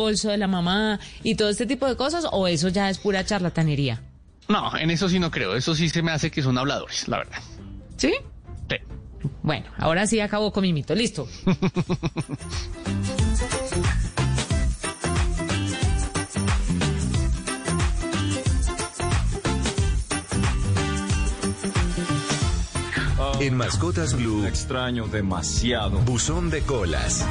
bolso de la mamá y todo este tipo de cosas o eso ya es pura charlatanería? No, en eso sí no creo. Eso sí se me hace que son habladores, la verdad. ¿Sí? Sí. Bueno, ahora sí acabó con mi mito. Listo. En Mascotas Blue, extraño demasiado. Buzón de Colas.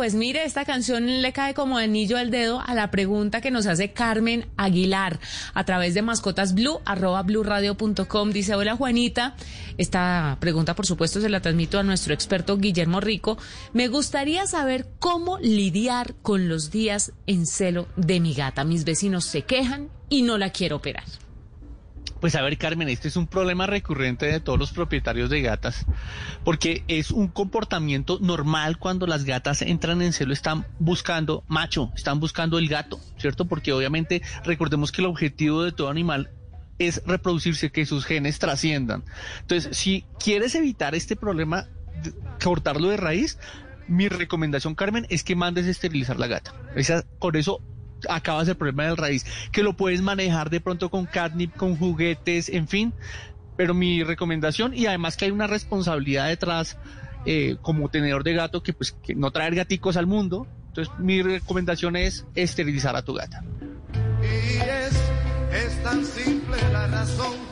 Pues mire, esta canción le cae como anillo al dedo a la pregunta que nos hace Carmen Aguilar a través de mascotas blue, arroba. Dice, hola Juanita, esta pregunta por supuesto se la transmito a nuestro experto Guillermo Rico. Me gustaría saber cómo lidiar con los días en celo de mi gata. Mis vecinos se quejan y no la quiero operar. Pues a ver, Carmen, este es un problema recurrente de todos los propietarios de gatas, porque es un comportamiento normal cuando las gatas entran en celo, están buscando macho, están buscando el gato, ¿cierto? Porque obviamente recordemos que el objetivo de todo animal es reproducirse, que sus genes trasciendan. Entonces, si quieres evitar este problema, cortarlo de raíz, mi recomendación, Carmen, es que mandes esterilizar la gata. Esa, con eso acabas el problema del raíz, que lo puedes manejar de pronto con catnip, con juguetes, en fin. Pero mi recomendación, y además que hay una responsabilidad detrás eh, como tenedor de gato, que pues que no traer gaticos al mundo. Entonces mi recomendación es esterilizar a tu gata. Y es, es tan simple la razón.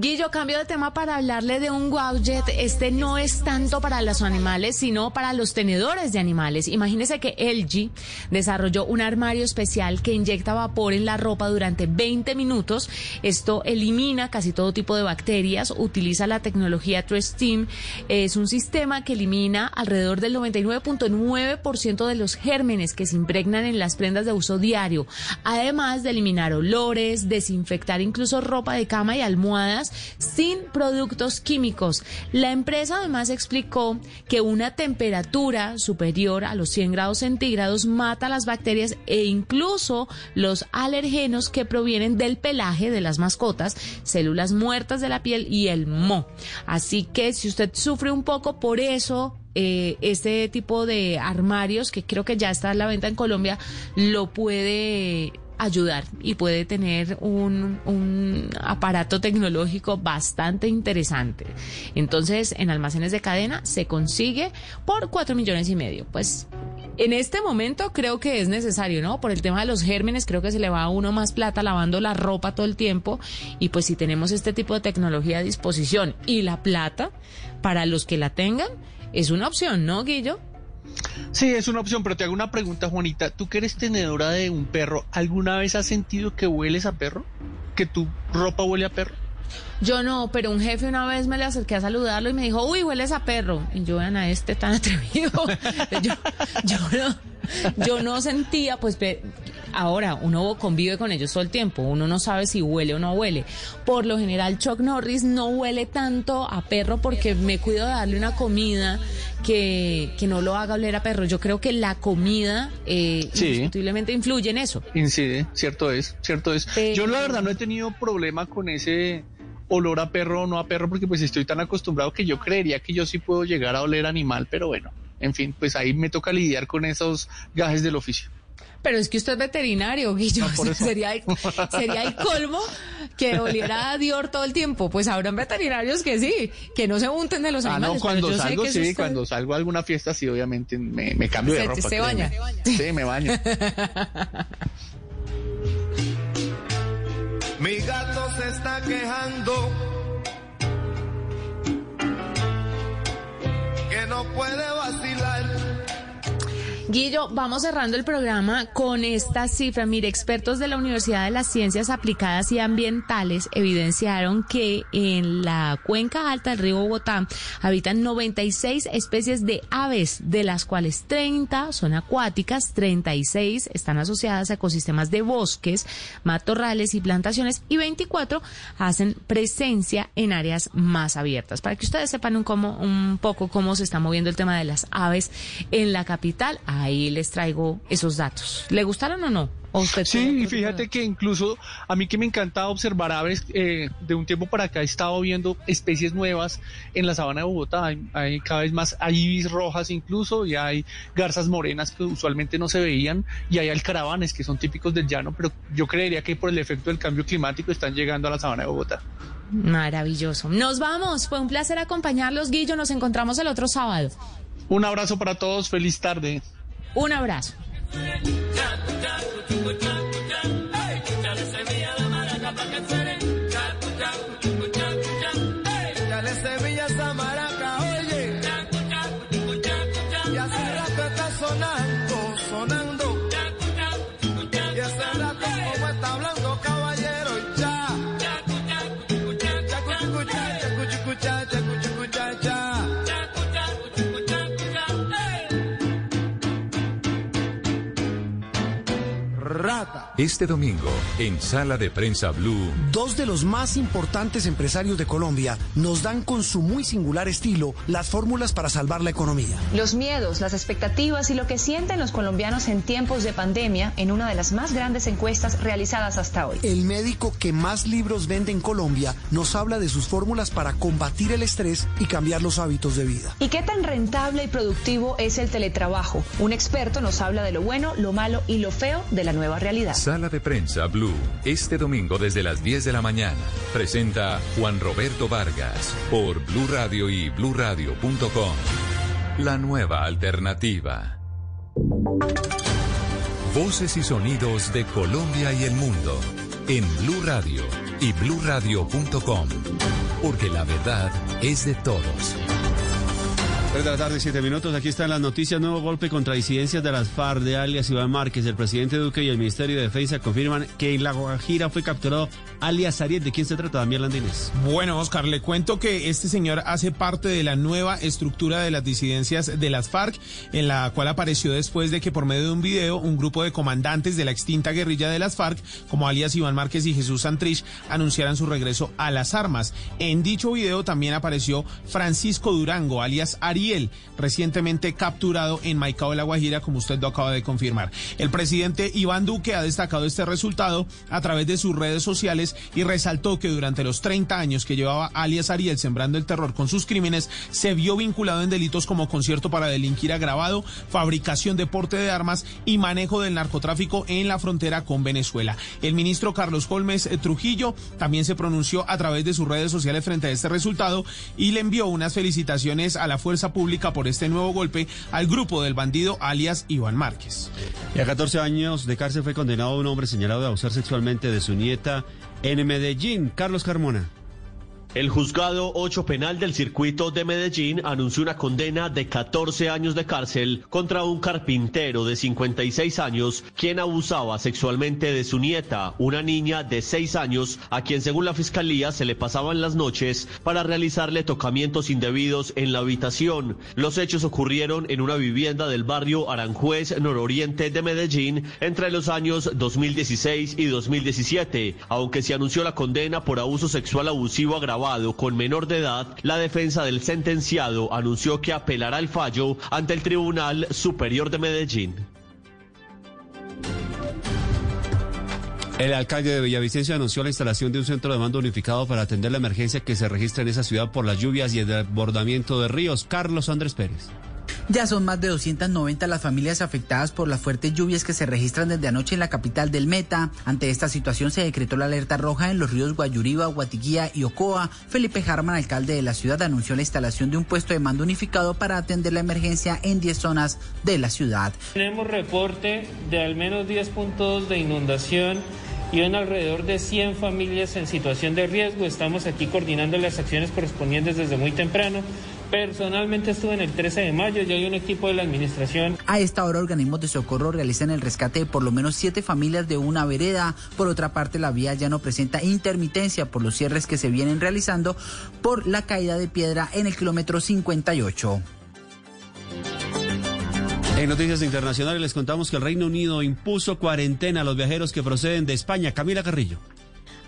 Guillo, cambio de tema para hablarle de un gadget. Este no es tanto para los animales, sino para los tenedores de animales. Imagínese que LG desarrolló un armario especial que inyecta vapor en la ropa durante 20 minutos. Esto elimina casi todo tipo de bacterias. Utiliza la tecnología Steam. Es un sistema que elimina alrededor del 99.9% de los gérmenes que se impregnan en las prendas de uso diario. Además de eliminar olores, desinfectar incluso ropa de cama y almohadas sin productos químicos. La empresa además explicó que una temperatura superior a los 100 grados centígrados mata las bacterias e incluso los alergenos que provienen del pelaje de las mascotas, células muertas de la piel y el moho. Así que si usted sufre un poco por eso, eh, este tipo de armarios, que creo que ya está a la venta en Colombia, lo puede ayudar y puede tener un, un aparato tecnológico bastante interesante. Entonces, en almacenes de cadena se consigue por cuatro millones y medio. Pues en este momento creo que es necesario, ¿no? Por el tema de los gérmenes, creo que se le va a uno más plata lavando la ropa todo el tiempo. Y pues si tenemos este tipo de tecnología a disposición y la plata, para los que la tengan, es una opción, ¿no, Guillo? Sí, es una opción, pero te hago una pregunta, Juanita. Tú que eres tenedora de un perro, ¿alguna vez has sentido que hueles a perro? ¿Que tu ropa huele a perro? Yo no, pero un jefe una vez me le acerqué a saludarlo y me dijo, uy, hueles a perro. Y yo, vean a este tan atrevido. yo, no, yo no sentía, pues ahora uno convive con ellos todo el tiempo, uno no sabe si huele o no huele. Por lo general, Chuck Norris no huele tanto a perro porque me cuido de darle una comida que, que no lo haga oler a perro. Yo creo que la comida eh, Sí. indiscutiblemente influye en eso. Incide, cierto es, cierto es. Pero- Yo la verdad no he tenido problema con ese olor a perro o no a perro porque pues estoy tan acostumbrado que yo creería que yo sí puedo llegar a oler animal, pero bueno, en fin, pues ahí me toca lidiar con esos gajes del oficio. Pero es que usted es veterinario, Guillo. Ah, por eso. sería, el- sería el colmo que oliera a Dior todo el tiempo. Pues habrán veterinarios que sí, que no se unten de los Ah, animales. no, cuando pero yo sé salgo, que eso sí, cuando salgo a alguna fiesta, sí, obviamente me, me cambio de Se- ropa. se créeme. baña. Sí, me baño. Mi gato se está quejando. Que no puede vacilar. Guillo, vamos cerrando el programa con esta cifra. Mire, expertos de la Universidad de las Ciencias Aplicadas y Ambientales evidenciaron que en la cuenca alta del río Bogotá habitan 96 especies de aves, de las cuales 30 son acuáticas, 36 están asociadas a ecosistemas de bosques, matorrales y plantaciones y 24 hacen presencia en áreas más abiertas. Para que ustedes sepan un, cómo, un poco cómo se está moviendo el tema de las aves en la capital, ahí les traigo esos datos. ¿Le gustaron o no? ¿O usted Sí, y fíjate que incluso a mí que me encanta observar aves, eh, de un tiempo para acá he estado viendo especies nuevas en la sabana de Bogotá. Hay, hay cada vez más, hay ibis rojas incluso, y hay garzas morenas que usualmente no se veían, y hay alcaravanes que son típicos del llano, pero yo creería que por el efecto del cambio climático están llegando a la sabana de Bogotá. Maravilloso. Nos vamos. Fue un placer acompañarlos, Guillo. Nos encontramos el otro sábado. Un abrazo para todos, feliz tarde. Un abrazo. Este domingo, en Sala de Prensa Blue, Dos de los más importantes empresarios de Colombia nos dan con su muy singular estilo las fórmulas para salvar la economía. Los miedos, las expectativas y lo que sienten los colombianos en tiempos de pandemia en una de las más grandes encuestas realizadas hasta hoy. El médico que más libros vende en Colombia nos habla de sus fórmulas para combatir el estrés y cambiar los hábitos de vida. ¿Y qué tan rentable y productivo es el teletrabajo? Un experto nos habla de lo bueno, lo malo y lo feo de la nueva realidad. Sala de Prensa Blue, este domingo desde las 10 de la mañana. Presenta Juan Roberto Vargas por Blue Radio y bluradio.com. La nueva alternativa. Voces y sonidos de Colombia y el mundo en Blue Radio y bluradio.com. Porque la verdad es de todos. 3 de la tarde, 7 minutos. Aquí están las noticias. Nuevo golpe contra disidencias de las FARC de alias Iván Márquez. El presidente Duque y el Ministerio de Defensa confirman que en La Guajira fue capturado alias Ariel. ¿De quién se trata, Damián Landines? Bueno, Oscar, le cuento que este señor hace parte de la nueva estructura de las disidencias de las FARC, en la cual apareció después de que por medio de un video un grupo de comandantes de la extinta guerrilla de las FARC, como alias Iván Márquez y Jesús Santrich, anunciaran su regreso a las armas. En dicho video también apareció Francisco Durango, alias Ariel, recientemente capturado en Maicao de la Guajira, como usted lo acaba de confirmar. El presidente Iván Duque ha destacado este resultado a través de sus redes sociales y resaltó que durante los 30 años que llevaba alias Ariel sembrando el terror con sus crímenes, se vio vinculado en delitos como concierto para delinquir agravado, fabricación de porte de armas y manejo del narcotráfico en la frontera con Venezuela. El ministro Carlos Holmes eh, Trujillo también se pronunció a través de sus redes sociales frente a este resultado y le envió unas felicitaciones a la fuerza pública por este nuevo golpe al grupo del bandido alias Iván Márquez. Y a 14 años de cárcel fue condenado un hombre señalado de abusar sexualmente de su nieta en Medellín. Carlos Carmona. El juzgado 8 penal del circuito de Medellín anunció una condena de 14 años de cárcel contra un carpintero de 56 años quien abusaba sexualmente de su nieta, una niña de 6 años a quien según la fiscalía se le pasaban las noches para realizarle tocamientos indebidos en la habitación. Los hechos ocurrieron en una vivienda del barrio Aranjuez nororiente de Medellín entre los años 2016 y 2017, aunque se anunció la condena por abuso sexual abusivo agravado con menor de edad, la defensa del sentenciado anunció que apelará el fallo ante el Tribunal Superior de Medellín. El alcalde de Villavicencio anunció la instalación de un centro de mando unificado para atender la emergencia que se registra en esa ciudad por las lluvias y el desbordamiento de ríos. Carlos Andrés Pérez. Ya son más de 290 las familias afectadas por las fuertes lluvias que se registran desde anoche en la capital del Meta. Ante esta situación se decretó la alerta roja en los ríos Guayuriba, Guatiguía y Ocoa. Felipe Harman, alcalde de la ciudad, anunció la instalación de un puesto de mando unificado para atender la emergencia en 10 zonas de la ciudad. Tenemos reporte de al menos 10 puntos de inundación y en alrededor de 100 familias en situación de riesgo. Estamos aquí coordinando las acciones correspondientes desde muy temprano Personalmente estuve en el 13 de mayo, ya hay un equipo de la administración. A esta hora organismos de socorro realizan el rescate de por lo menos siete familias de una vereda. Por otra parte, la vía ya no presenta intermitencia por los cierres que se vienen realizando por la caída de piedra en el kilómetro 58. En noticias internacionales les contamos que el Reino Unido impuso cuarentena a los viajeros que proceden de España. Camila Carrillo.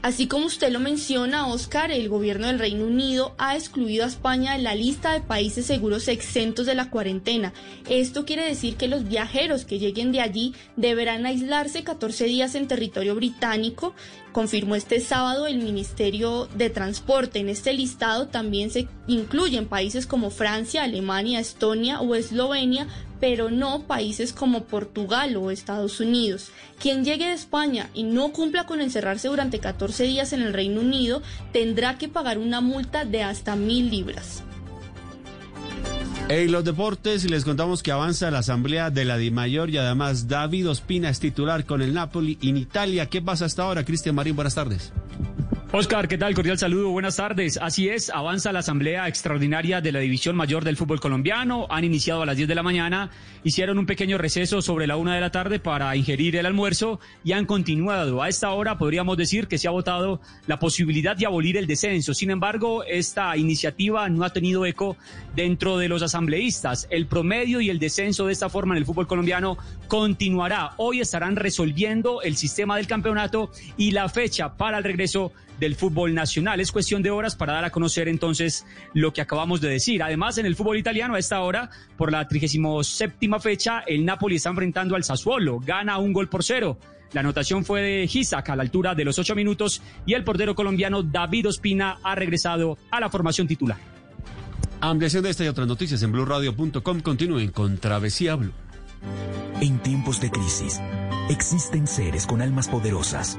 Así como usted lo menciona, Oscar, el gobierno del Reino Unido ha excluido a España de la lista de países seguros exentos de la cuarentena. Esto quiere decir que los viajeros que lleguen de allí deberán aislarse 14 días en territorio británico, confirmó este sábado el Ministerio de Transporte. En este listado también se incluyen países como Francia, Alemania, Estonia o Eslovenia, pero no países como Portugal o Estados Unidos. Quien llegue de España y no cumpla con encerrarse durante 14 días en el Reino Unido tendrá que pagar una multa de hasta mil libras. En los deportes les contamos que avanza la asamblea de la DIMAYOR y además David Ospina es titular con el Napoli en Italia. ¿Qué pasa hasta ahora? Cristian Marín, buenas tardes. Oscar, ¿qué tal? Cordial saludo, buenas tardes. Así es, avanza la Asamblea Extraordinaria de la División Mayor del Fútbol Colombiano. Han iniciado a las 10 de la mañana, hicieron un pequeño receso sobre la una de la tarde para ingerir el almuerzo y han continuado. A esta hora podríamos decir que se ha votado la posibilidad de abolir el descenso. Sin embargo, esta iniciativa no ha tenido eco dentro de los asambleístas. El promedio y el descenso de esta forma en el fútbol colombiano continuará. Hoy estarán resolviendo el sistema del campeonato y la fecha para el regreso del fútbol nacional. Es cuestión de horas para dar a conocer entonces lo que acabamos de decir. Además, en el fútbol italiano, a esta hora, por la 37 fecha, el Napoli está enfrentando al Sassuolo. Gana un gol por cero. La anotación fue de Gisac a la altura de los ocho minutos y el portero colombiano David Ospina ha regresado a la formación titular. Ampliación de esta y otras noticias en blurradio.com. Continúen con Travesía Blue. En tiempos de crisis, existen seres con almas poderosas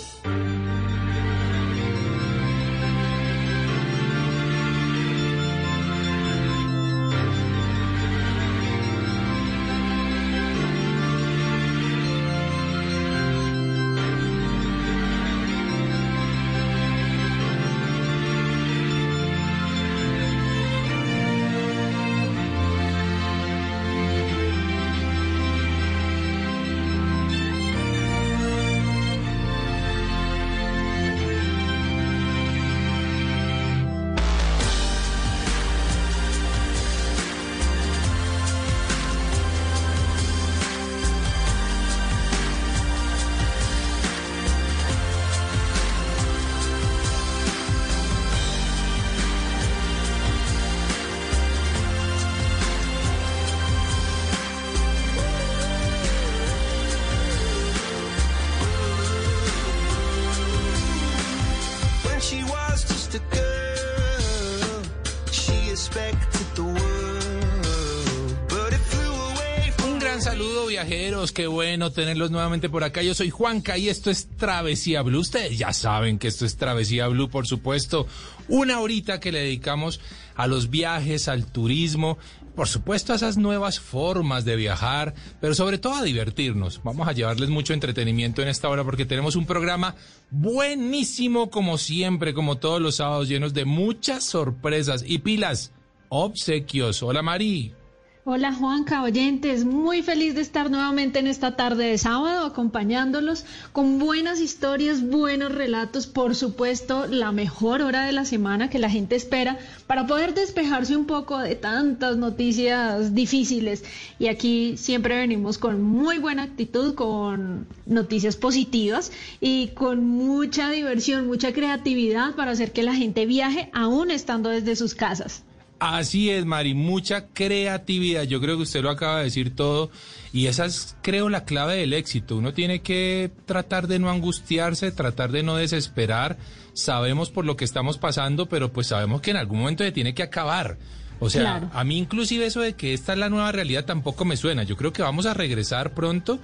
Qué bueno tenerlos nuevamente por acá. Yo soy Juanca y esto es Travesía Blue. Ustedes ya saben que esto es Travesía Blue, por supuesto. Una horita que le dedicamos a los viajes, al turismo, por supuesto a esas nuevas formas de viajar, pero sobre todo a divertirnos. Vamos a llevarles mucho entretenimiento en esta hora porque tenemos un programa buenísimo como siempre, como todos los sábados, llenos de muchas sorpresas y pilas. Obsequios. Hola Mari. Hola Juanca, oyentes, muy feliz de estar nuevamente en esta tarde de sábado acompañándolos con buenas historias, buenos relatos, por supuesto, la mejor hora de la semana que la gente espera para poder despejarse un poco de tantas noticias difíciles. Y aquí siempre venimos con muy buena actitud, con noticias positivas y con mucha diversión, mucha creatividad para hacer que la gente viaje aún estando desde sus casas. Así es, Mari, mucha creatividad. Yo creo que usted lo acaba de decir todo. Y esa es, creo, la clave del éxito. Uno tiene que tratar de no angustiarse, tratar de no desesperar. Sabemos por lo que estamos pasando, pero pues sabemos que en algún momento se tiene que acabar. O sea, Claro. a mí inclusive eso de que esta es la nueva realidad tampoco me suena. Yo creo que vamos a regresar pronto.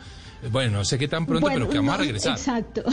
Bueno, no sé qué tan pronto, Bueno, pero que vamos a regresar. Exacto.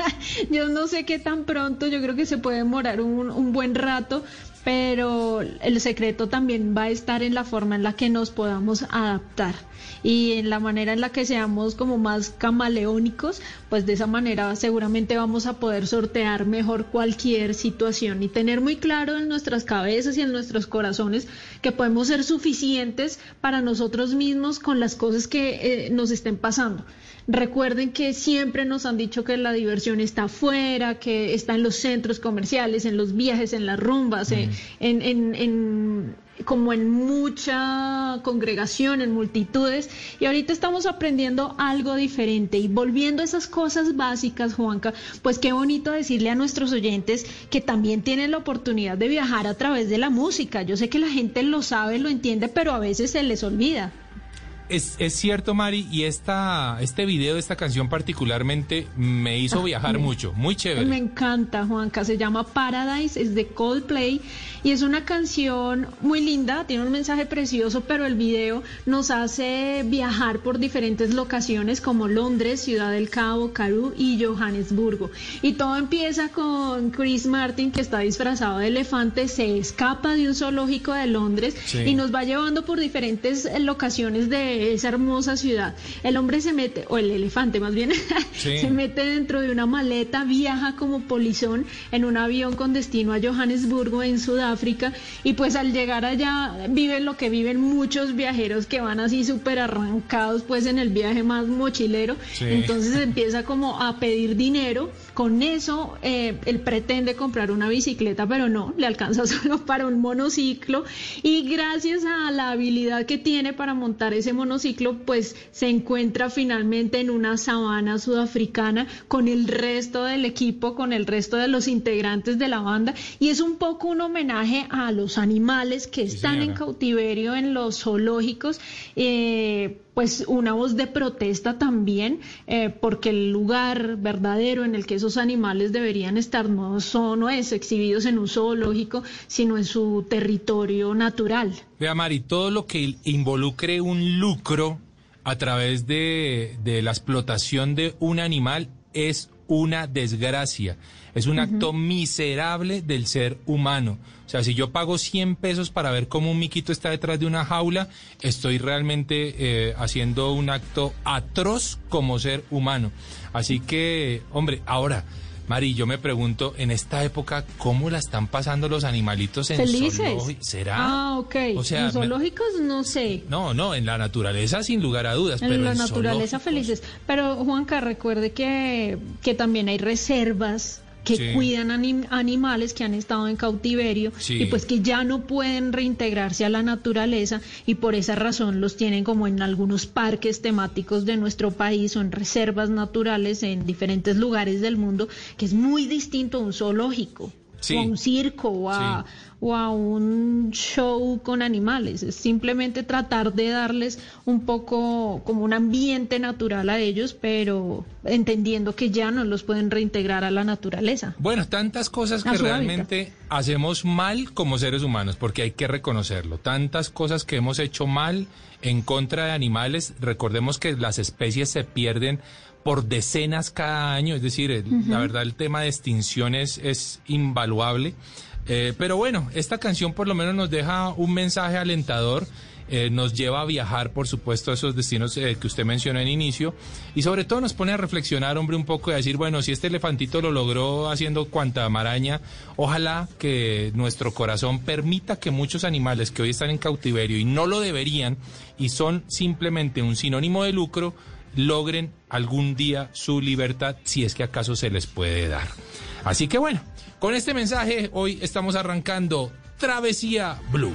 yo no sé qué tan pronto, yo creo que se puede demorar un, un buen rato, pero el secreto también va a estar en la forma en la que nos podamos adaptar y en la manera en la que seamos como más camaleónicos, pues de esa manera seguramente vamos a poder sortear mejor cualquier situación y tener muy claro en nuestras cabezas y en nuestros corazones que podemos ser suficientes para nosotros mismos con las cosas que eh, nos estén pasando. Recuerden que siempre nos han dicho que la diversión está afuera, que está en los centros comerciales, en los viajes, en las rumbas, en, en- en- en- como en mucha congregación, en multitudes. Y ahorita estamos aprendiendo algo diferente y volviendo a esas cosas básicas, Juanca, pues qué bonito decirle a nuestros oyentes que también tienen la oportunidad de viajar a través de la música. Yo sé que la gente lo sabe, lo entiende, pero a veces se les olvida. Es, es cierto, Mari, y esta, este video, esta canción particularmente, me hizo viajar me- mucho. Muy chévere. Me encanta, Juanca. Se llama Paradise, es de Coldplay y es una canción muy linda, tiene un mensaje precioso, pero el video nos hace viajar por diferentes locaciones como Londres, Ciudad del Cabo, Karoo y Johannesburgo. Y todo empieza con Chris Martin, que está disfrazado de elefante, se escapa de un zoológico de Londres Sí. y nos va llevando por diferentes locaciones de esa hermosa ciudad. El hombre se mete, o el elefante más bien, Sí. se mete dentro de una maleta, viaja como polizón en un avión con destino a Johannesburgo en Sudáfrica y pues al llegar allá viven lo que viven muchos viajeros que van así súper arrancados pues en el viaje más mochilero. Sí. Entonces empieza como a pedir dinero. Con eso eh, él pretende comprar una bicicleta, pero no, le alcanza solo para un monociclo y gracias a la habilidad que tiene para montar ese monociclo, pues se encuentra finalmente en una sabana sudafricana con el resto del equipo, con el resto de los integrantes de la banda y es un poco un homenaje a los animales que están en cautiverio en los zoológicos. eh, pues una voz de protesta también, eh, porque el lugar verdadero en el que esos animales deberían estar no son no es exhibidos en un zoológico, sino en su territorio natural. Vea, Mari, todo lo que involucre un lucro a través de, de la explotación de un animal es una desgracia. Es un acto miserable del ser humano. O sea, si yo pago 100 pesos para ver cómo un miquito está detrás de una jaula, estoy realmente eh, haciendo un acto atroz como ser humano. Así que, hombre, ahora, Mari, yo me pregunto, en esta época, ¿cómo la están pasando los animalitos en Felices. ¿Será? Ah, ok. O sea, en me- zoológicos no sé. No, no, en la naturaleza sin lugar a dudas. pero En la en naturaleza felices. Pero Juanca, recuerde que, que también hay reservas que Sí. cuidan anim- animales que han estado en cautiverio Sí. y pues que ya no pueden reintegrarse a la naturaleza y por esa razón los tienen como en algunos parques temáticos de nuestro país o en reservas naturales en diferentes lugares del mundo, que es muy distinto a un zoológico. Sí. o a un circo o a, o a un show con animales. Es simplemente tratar de darles un poco como un ambiente natural a ellos, pero entendiendo que ya no los pueden reintegrar a la naturaleza. Bueno, tantas cosas que realmente hacemos mal como seres humanos, porque hay que reconocerlo. Tantas cosas que hemos hecho mal en contra de animales. Recordemos que las especies se pierden por decenas cada año, es decir, el- la verdad el tema de extinción es, es invaluable. Eh, pero bueno, esta canción por lo menos nos deja un mensaje alentador. eh, nos lleva a viajar, por supuesto, a esos destinos eh, que usted mencionó en inicio, y sobre todo nos pone a reflexionar, hombre, un poco y a decir, bueno, si este elefantito lo logró haciendo cuanta maraña, ojalá que nuestro corazón permita que muchos animales que hoy están en cautiverio y no lo deberían, y son simplemente un sinónimo de lucro, logren algún día su libertad, si es que acaso se les puede dar. Así que bueno, con este mensaje hoy estamos arrancando Travesía Blue.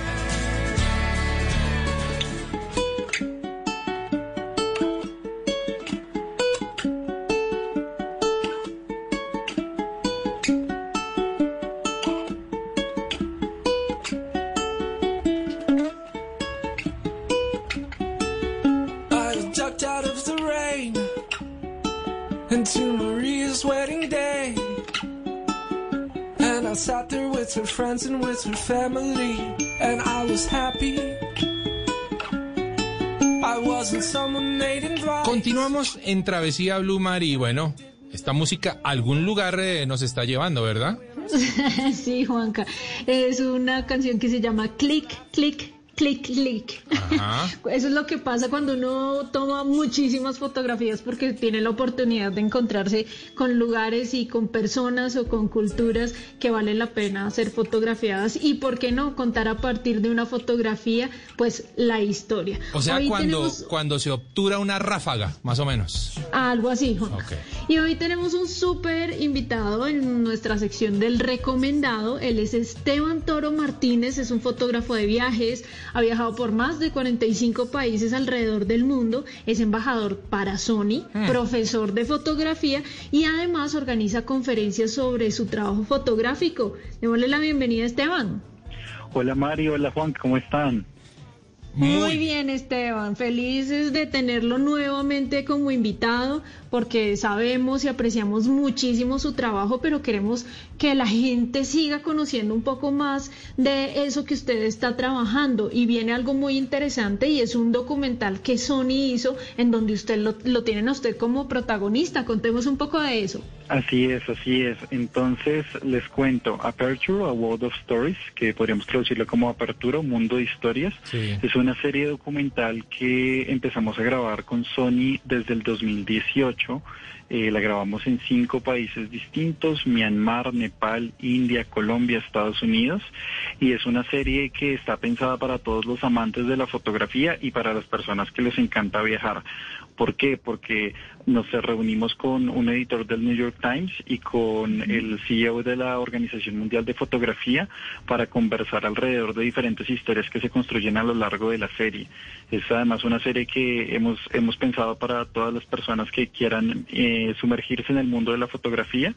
Continuamos en Travesía Blue Mar y bueno, esta música a algún lugar eh, nos está llevando, ¿verdad? sí, Juanca. Es una canción que se llama Click, Click, Click, Click. Ajá. Eso es lo que pasa cuando uno toma muchísimas fotografías porque tiene la oportunidad de encontrarse con lugares y con personas o con culturas que valen la pena ser fotografiadas y por qué no contar a partir de una fotografía pues la historia. O sea, Hoy cuando, tenemos cuando se obtura una ráfaga, más o menos. algo así, Juanca. Ok. Y hoy tenemos un súper invitado en nuestra sección del recomendado. Él es Esteban Toro Martínez, es un fotógrafo de viajes, ha viajado por más de 45 países alrededor del mundo, es embajador para Sony, Hmm. profesor de fotografía y además organiza conferencias sobre su trabajo fotográfico. Démosle la bienvenida a Esteban. Hola Mario, hola Juan, ¿cómo están? Muy bien, Esteban. Felices de tenerlo nuevamente como invitado porque sabemos y apreciamos muchísimo su trabajo, pero queremos que la gente siga conociendo un poco más de eso que usted está trabajando. Y viene algo muy interesante y es un documental que Sony hizo en donde usted lo, lo tienen a usted como protagonista. Contemos un poco de eso. Así es, así es. Entonces les cuento, Aperture, a World of Stories, que podríamos traducirlo como Apertura, un mundo de historias, es una serie documental que empezamos a grabar con Sony desde el 2018. Eh, la grabamos en cinco países distintos, Myanmar, Nepal, India, Colombia, Estados Unidos, y es una serie que está pensada para todos los amantes de la fotografía y para las personas que les encanta viajar. ¿Por qué? Porque nos reunimos con un editor del New York Times y con el CEO de la Organización Mundial de Fotografía para conversar alrededor de diferentes historias que se construyen a lo largo de la serie. Es además una serie que hemos, hemos pensado para todas las personas que quieran eh, sumergirse en el mundo de la fotografía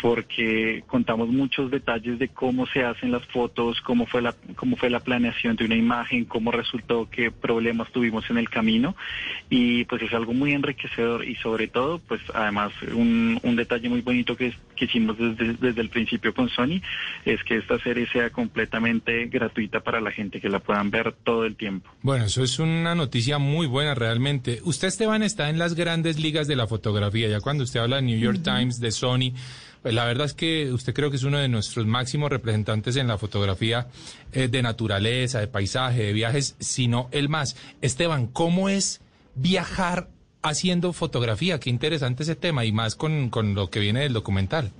porque contamos muchos detalles de cómo se hacen las fotos, cómo fue la cómo fue la planeación de una imagen, cómo resultó, qué problemas tuvimos en el camino y pues es algo muy enriquecedor y sobre todo pues además un, un detalle muy bonito que, que hicimos desde, desde el principio con Sony es que esta serie sea completamente gratuita para la gente que la puedan ver todo el tiempo. Bueno, eso es una noticia muy buena realmente. Usted, Esteban, está en las grandes ligas de la fotografía. Ya cuando usted habla de New York Times, de Sony, la verdad es que usted creo que es uno de nuestros máximos representantes en la fotografía eh, de naturaleza, de paisaje, de viajes, sino el más. Esteban, ¿cómo es viajar haciendo fotografía? Qué interesante ese tema y más con, con lo que viene del documental.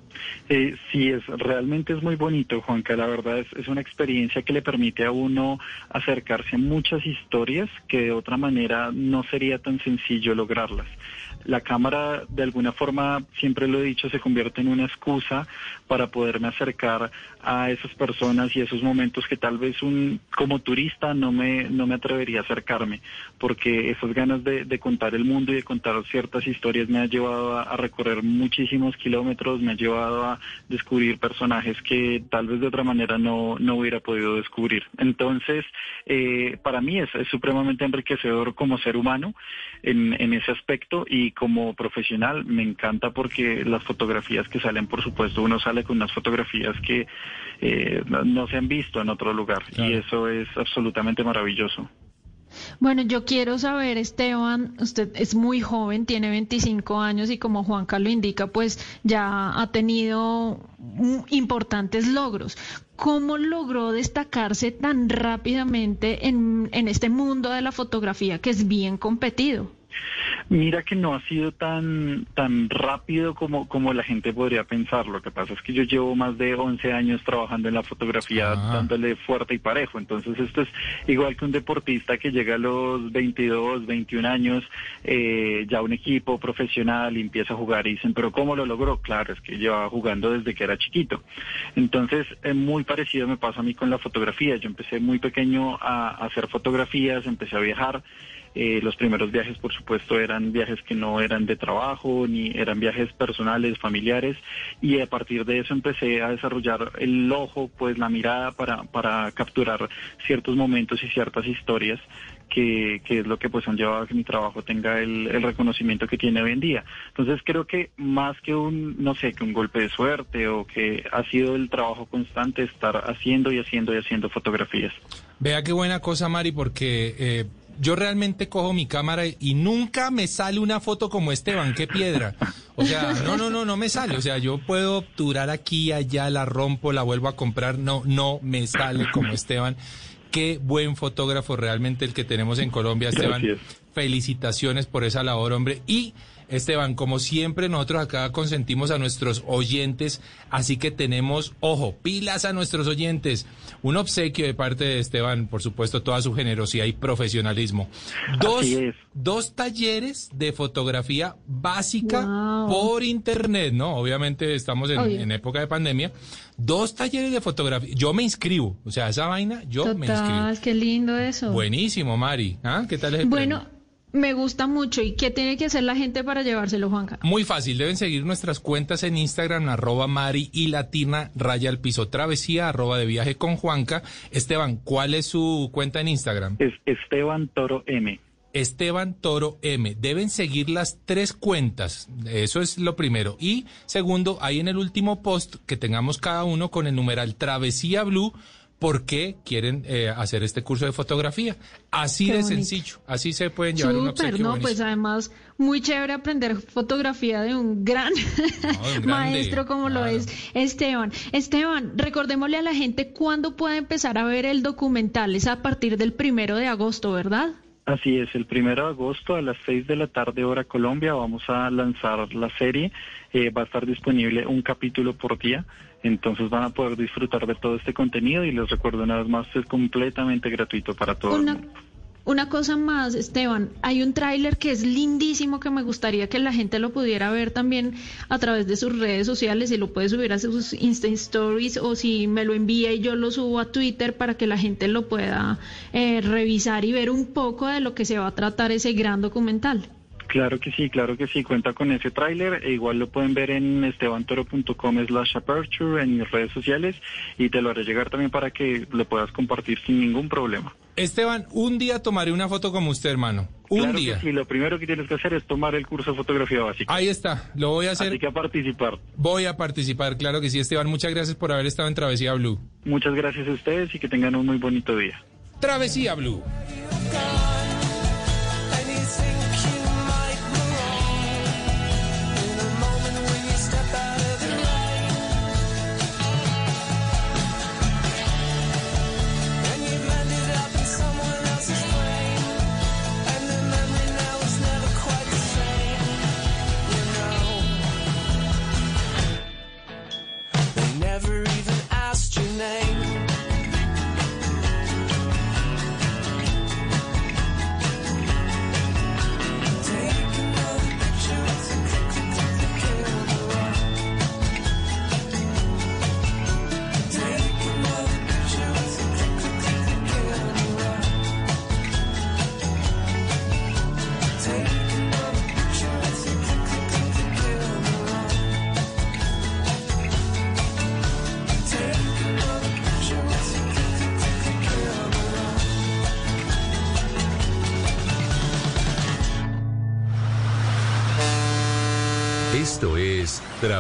Eh, sí, es realmente es muy bonito, Juanca. La verdad es, es una experiencia que le permite a uno acercarse a muchas historias que de otra manera no sería tan sencillo lograrlas. La cámara, de alguna forma, siempre lo he dicho, se convierte en una excusa para poderme acercar a esas personas y esos momentos que tal vez un como turista no me no me atrevería a acercarme, porque esas ganas de, de contar el mundo y de contar ciertas historias me ha llevado a, recorrer muchísimos kilómetros, me ha llevado a descubrir personajes que tal vez de otra manera no, no hubiera podido descubrir. Entonces, eh, para mí es, es supremamente enriquecedor como ser humano en, en ese aspecto y como profesional me encanta porque las fotografías que salen, por supuesto, uno sale con unas fotografías que eh, no, no se han visto en otro lugar y eso es absolutamente maravilloso. Bueno, yo quiero saber, Esteban, usted es muy joven, tiene 25 años y como Juanca lo indica, pues ya ha tenido importantes logros. ¿Cómo logró destacarse tan rápidamente en, en este mundo de la fotografía que es bien competido? Mira que no ha sido tan tan rápido como, como la gente podría pensar. Lo que pasa es que yo llevo más de 11 años trabajando en la fotografía, Ah. dándole fuerte y parejo. Entonces esto es igual que un deportista que llega a los 22, 21 años, eh, ya un equipo profesional y empieza a jugar y dicen, pero ¿cómo lo logró? Claro, es que llevaba jugando desde que era chiquito. Entonces, eh, muy parecido me pasa a mí con la fotografía. Yo empecé muy pequeño a, a hacer fotografías, empecé a viajar. Eh, los primeros viajes, por supuesto, eran viajes que no eran de trabajo, ni eran viajes personales, familiares, y a partir de eso empecé a desarrollar el ojo, pues la mirada para, para capturar ciertos momentos y ciertas historias que, que es lo que pues han llevado a que mi trabajo tenga el, el reconocimiento que tiene hoy en día. Entonces creo que más que un, no sé, que un golpe de suerte o que ha sido el trabajo constante estar haciendo y haciendo y haciendo fotografías. Vea qué buena cosa, Mari, porque eh, yo realmente cojo mi cámara y nunca me sale una foto como Esteban, qué piedra. O sea, no, no, no, no me sale. O sea, yo puedo obturar aquí, allá, la rompo, la vuelvo a comprar. No, no me sale como Esteban. Qué buen fotógrafo realmente el que tenemos en Colombia, Esteban. Gracias. Felicitaciones por esa labor, hombre. Y Esteban, como siempre, nosotros acá consentimos a nuestros oyentes, así que tenemos, ojo, pilas a nuestros oyentes. Un obsequio de parte de Esteban, por supuesto, toda su generosidad y profesionalismo. Dos, dos talleres de fotografía básica Wow. por internet, ¿no? Obviamente estamos en, época de pandemia. Dos talleres de fotografía. Yo me inscribo. O sea, esa vaina, yo me inscribo. Total, qué lindo eso. Buenísimo, Mari. ¿Ah? ¿Qué tal es el Bueno, premio? Me gusta mucho. ¿Y qué tiene que hacer la gente para llevárselo, Juanca? Muy fácil, deben seguir nuestras cuentas en Instagram, arroba Mari y Latina, raya al piso travesía, arroba de viaje con Juanca. Esteban, ¿cuál es su cuenta en Instagram? Es Esteban Toro M. Esteban Toro M. Deben seguir las tres cuentas. Eso es lo primero. Y segundo, hay en el último post que tengamos cada uno con el numeral Travesía Blue. ¿Por qué quieren eh, hacer este curso de fotografía? Así Qué de bonito. sencillo. Así se pueden llevar un obsequio ¿no? Pues además, muy chévere aprender fotografía de un gran maestro como lo es Esteban. Esteban, recordémosle a la gente cuándo puede empezar a ver el documental. Es a partir del primero de agosto, ¿verdad? Así es, el primero de agosto a las 6 de la tarde hora Colombia vamos a lanzar la serie. Eh, va a estar disponible un capítulo por día, entonces van a poder disfrutar de todo este contenido y les recuerdo una vez más, es completamente gratuito para todo el Una, cosa más, Esteban, hay un tráiler que es lindísimo que me gustaría que la gente lo pudiera ver también a través de sus redes sociales y lo puede subir a sus Insta Stories o si me lo envía y yo lo subo a Twitter para que la gente lo pueda eh, revisar y ver un poco de lo que se va a tratar ese gran documental. Claro que sí, claro que sí, cuenta con ese tráiler, e igual lo pueden ver en estebantoro.com slash aperture en mis redes sociales y te lo haré llegar también para que lo puedas compartir sin ningún problema. Esteban, un día tomaré una foto como usted, hermano. Un claro día. sí, lo primero que tienes que hacer es tomar el curso de fotografía básica. Ahí está, lo voy a hacer. Así que a participar. Voy a participar, claro que sí, Esteban. Muchas gracias por haber estado en Travesía Blue. Muchas gracias a ustedes y que tengan un muy bonito día. Travesía Blue.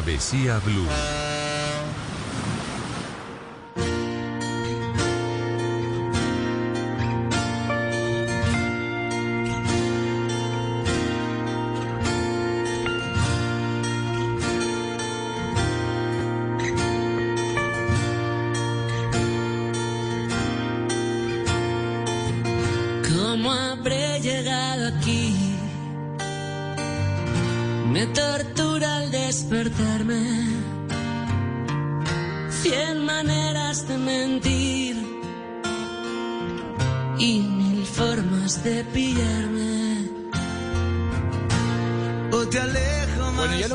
Travesía Blue.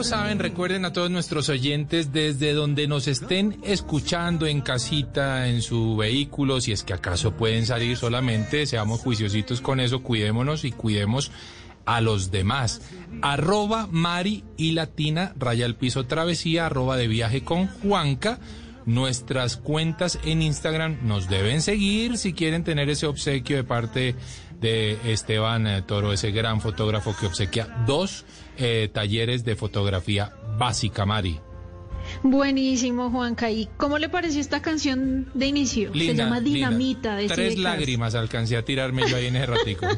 Saben, recuerden a todos nuestros oyentes desde donde nos estén escuchando en casita, en su vehículo, si es que acaso pueden salir solamente, seamos juiciositos con eso, cuidémonos y cuidemos a los demás. Arroba Mari y Latina, raya al piso travesía, arroba de viaje con Juanca. Nuestras cuentas en Instagram nos deben seguir si quieren tener ese obsequio de parte de Esteban eh, Toro, ese gran fotógrafo que obsequia dos eh, talleres de fotografía básica, Mari. Buenísimo, Juanca. ¿Y cómo le pareció esta canción de inicio? Se llama. Dinamita. de Tres lágrimas alcancé a tirarme yo ahí en ese ratico.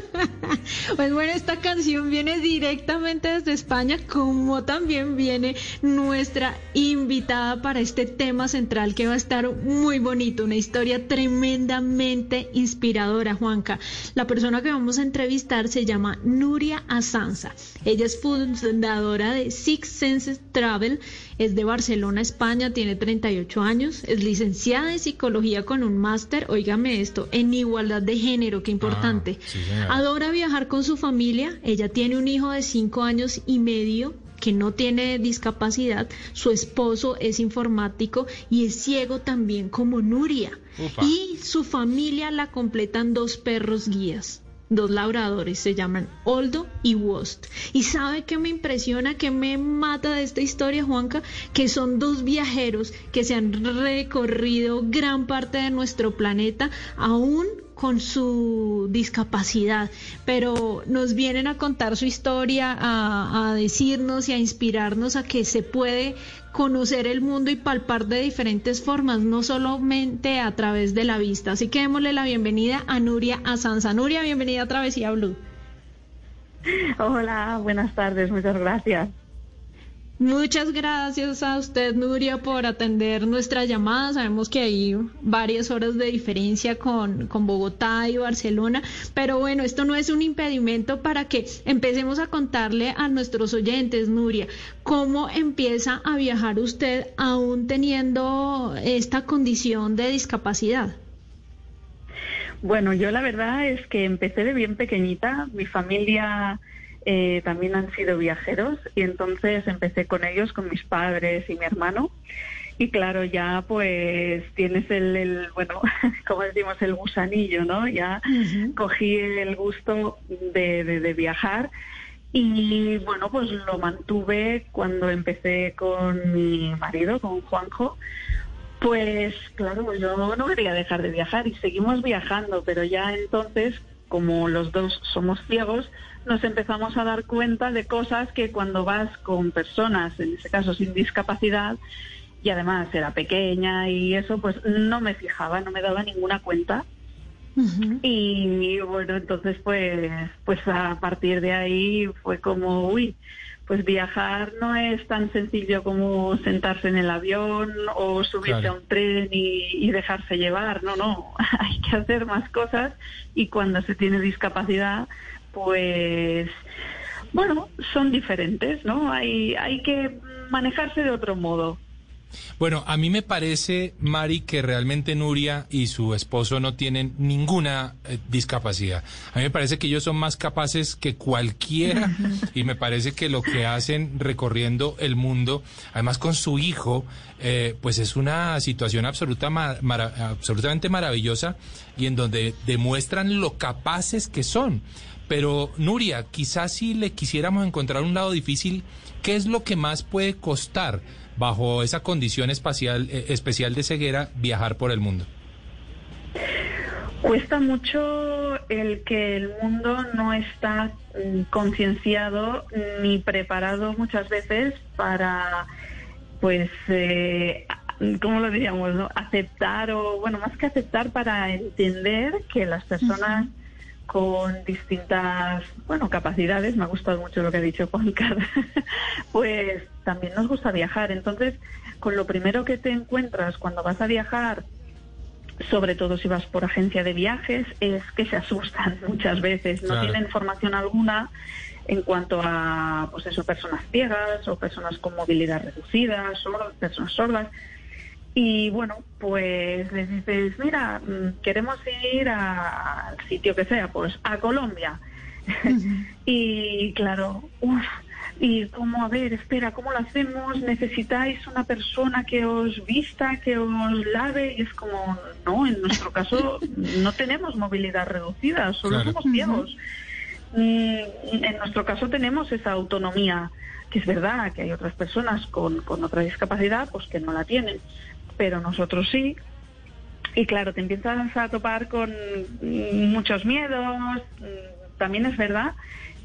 Pues bueno, esta canción viene directamente desde España, como también viene nuestra invitada para este tema central que va a estar muy bonito, una historia tremendamente inspiradora, Juanca. La persona que vamos a entrevistar se llama Nuria Asanza. Ella es fundadora de Six Senses Travel, es de Barcelona, España, tiene 38 años, es licenciada en psicología con un máster, óigame esto, en igualdad de género, qué importante. sí, señora. Adora viajar con su familia. Ella tiene un hijo de cinco años y medio que no tiene discapacidad. Su esposo es informático y es ciego también como Nuria. Y su familia la completan dos perros guías. Dos labradores se llaman Oldo y Wost. Y sabe que me impresiona, que me mata de esta historia, Juanca, que son dos viajeros que se han recorrido gran parte de nuestro planeta, aún con su discapacidad, pero nos vienen a contar su historia, a, decirnos y a inspirarnos a que se puede conocer el mundo y palpar de diferentes formas, no solamente a través de la vista. Así que démosle la bienvenida a Nuria Asanza. Nuria, bienvenida a Travesía Blue. Hola, buenas tardes, muchas gracias. Muchas gracias a usted, Nuria, por atender nuestra llamada. Sabemos que hay varias horas de diferencia con, con Bogotá y Barcelona, pero bueno, esto no es un impedimento para que empecemos a contarle a nuestros oyentes, Nuria, cómo empieza a viajar usted aún teniendo esta condición de discapacidad. Bueno, yo la verdad es que empecé de bien pequeñita. Mi familia eh, también han sido viajeros y entonces empecé con ellos, con mis padres y mi hermano. Y claro, ya pues tienes el, el bueno, como decimos, el gusanillo, ¿no? Ya cogí el gusto de, de- de viajar y bueno, pues lo mantuve cuando empecé con mi marido, con Juanjo. Pues claro, yo no quería dejar de viajar y seguimos viajando, pero ya entonces, como los dos somos ciegos, nos empezamos a dar cuenta de cosas que cuando vas con personas, en este caso sin discapacidad, y además era pequeña y eso, pues no me fijaba, no me daba ninguna cuenta. Y bueno, entonces pues, pues a partir de ahí fue como, uy, pues viajar no es tan sencillo como sentarse en el avión o subirse Claro. a un tren y, y dejarse llevar, no, no, hay que hacer más cosas y cuando se tiene discapacidad, pues bueno, son diferentes, ¿no? Hay, hay que manejarse de otro modo. Bueno, a mí me parece, Mari, que realmente Nuria y su esposo no tienen ninguna eh, discapacidad. A mí me parece que ellos son más capaces que cualquiera y me parece que lo que hacen recorriendo el mundo, además con su hijo, eh, pues es una situación absoluta absolutamente maravillosa y en donde demuestran lo capaces que son. Pero Nuria, quizás si le quisiéramos encontrar un lado difícil, ¿qué es lo que más puede costar bajo esa condición espacial, eh, especial de ceguera viajar por el mundo? Cuesta mucho el que el mundo no está mm, concienciado ni preparado muchas veces para, pues, eh, ¿cómo lo diríamos? no? Aceptar o, bueno, más que aceptar, para entender que las personas con distintas, bueno, capacidades, me ha gustado mucho lo que ha dicho Juan Carlos, pues también nos gusta viajar. Entonces, con lo primero que te encuentras cuando vas a viajar, sobre todo si vas por agencia de viajes, es que se asustan muchas veces, no Claro. tienen formación alguna en cuanto a pues eso, personas ciegas o personas con movilidad reducida, sordas, personas sordas. Y bueno, pues les dices, mira, mm, queremos ir a- al sitio que sea, pues a Colombia. y claro, uf, y como, a ver, espera, ¿cómo lo hacemos? ¿Necesitáis una persona que os vista, que os lave? Y es como, no, en nuestro caso no tenemos movilidad reducida, solo Claro. somos ciegos. Mm, En nuestro caso tenemos esa autonomía, que es verdad que hay otras personas con, con otra discapacidad pues que no la tienen, pero nosotros sí. Y claro, te empiezas a topar con mm, muchos miedos. Mm, También es verdad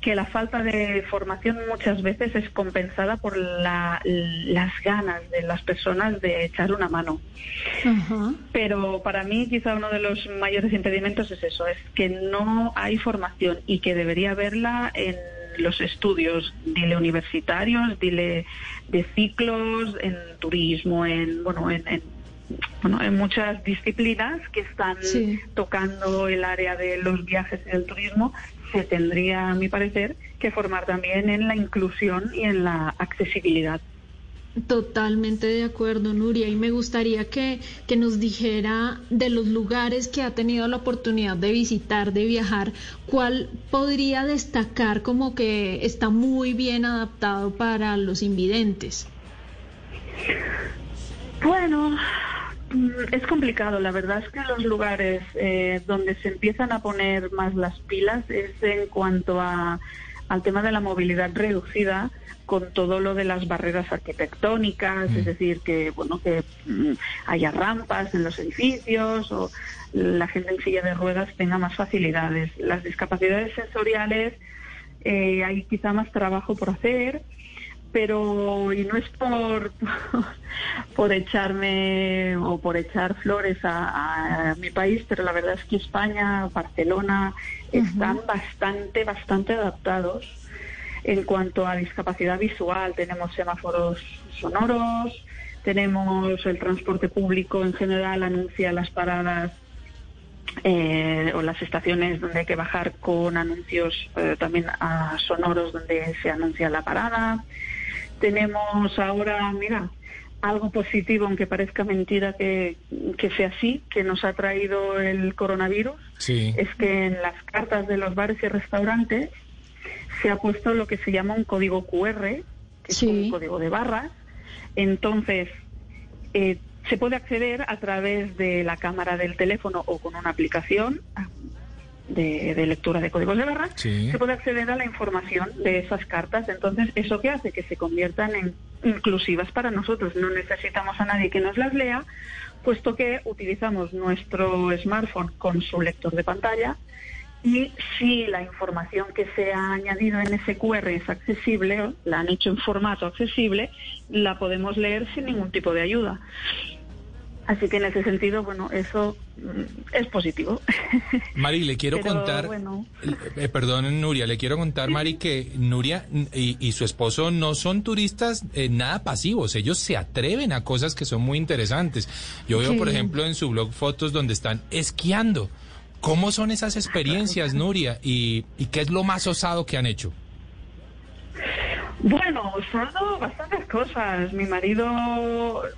que la falta de formación muchas veces es compensada por la- las ganas de las personas de echar una mano. Pero para mí quizá uno de los mayores impedimentos es eso, es que no hay formación y que debería haberla en los estudios, dile universitarios, dile de ciclos, en turismo, en bueno, en, en- bueno, en muchas disciplinas que están Sí. tocando el área de los viajes y del turismo, se tendría, a mi parecer, que formar también en la inclusión y en la accesibilidad. Totalmente de acuerdo, Nuria, y me gustaría que, que nos dijera de los lugares que ha tenido la oportunidad de visitar, de viajar, cuál podría destacar como que está muy bien adaptado para los invidentes. Bueno, mm, es complicado. La verdad es que los lugares eh, donde se empiezan a poner más las pilas es en cuanto a, al tema de la movilidad reducida con todo lo de las barreras arquitectónicas, es decir, que bueno que mm, haya rampas en los edificios o la gente en silla de ruedas tenga más facilidades. Las discapacidades sensoriales eh, hay quizá más trabajo por hacer, pero y no es por por echarme o por echar flores a, a mi país, pero la verdad es que España, Barcelona están bastante bastante adaptados en cuanto a discapacidad visual. Tenemos semáforos sonoros, tenemos el transporte público en general anuncia las paradas eh, o las estaciones donde hay que bajar con anuncios eh, también a sonoros donde se anuncia la parada. Tenemos ahora, mira, algo positivo, aunque parezca mentira que, que sea así, que nos ha traído el coronavirus, Sí. es que en las cartas de los bares y restaurantes se ha puesto lo que se llama un código QR, que es un código de barras. Entonces, eh, se puede acceder a través de la cámara del teléfono o con una aplicación de, de lectura de códigos de barras. Sí. Se puede acceder a la información de esas cartas. Entonces, ¿eso qué hace? Que se conviertan en inclusivas para nosotros. No necesitamos a nadie que nos las lea, puesto que utilizamos nuestro smartphone con su lector de pantalla y si la información que se ha añadido en ese QR es accesible, la han hecho en formato accesible, la podemos leer sin ningún tipo de ayuda. Así que en ese sentido, bueno, eso mm, es positivo. Mari, le quiero Pero, contar, bueno. eh, perdón Nuria, le quiero contar Mari que Nuria y, y su esposo no son turistas eh, nada pasivos, ellos se atreven a cosas que son muy interesantes. Yo veo, Sí. por ejemplo, en su blog fotos donde están esquiando. ¿Cómo son esas experiencias, Nuria? ¿Y, y qué es lo más osado que han hecho? Bueno, osado bastantes cosas. Mi marido,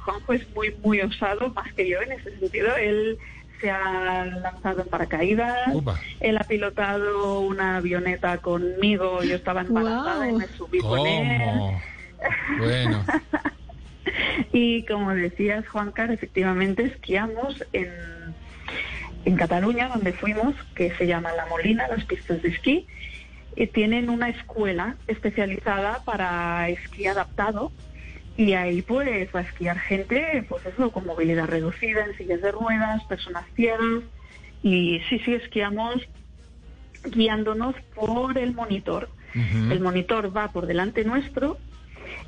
Juanjo, es muy, muy osado, más que yo en ese sentido. Él se ha lanzado en paracaídas, Upa. él ha pilotado una avioneta conmigo, yo estaba embarazada y me subí con él. ¿Cómo? Bueno, Y como decías, Juancar, efectivamente esquiamos en, en Cataluña, donde fuimos, que se llama La Molina, las pistas de esquí, y tienen una escuela especializada para esquí adaptado. Y ahí pues va a esquiar gente, pues eso, con movilidad reducida, en sillas de ruedas, personas ciegas. Y sí, sí, esquiamos guiándonos por el monitor. El monitor va por delante nuestro,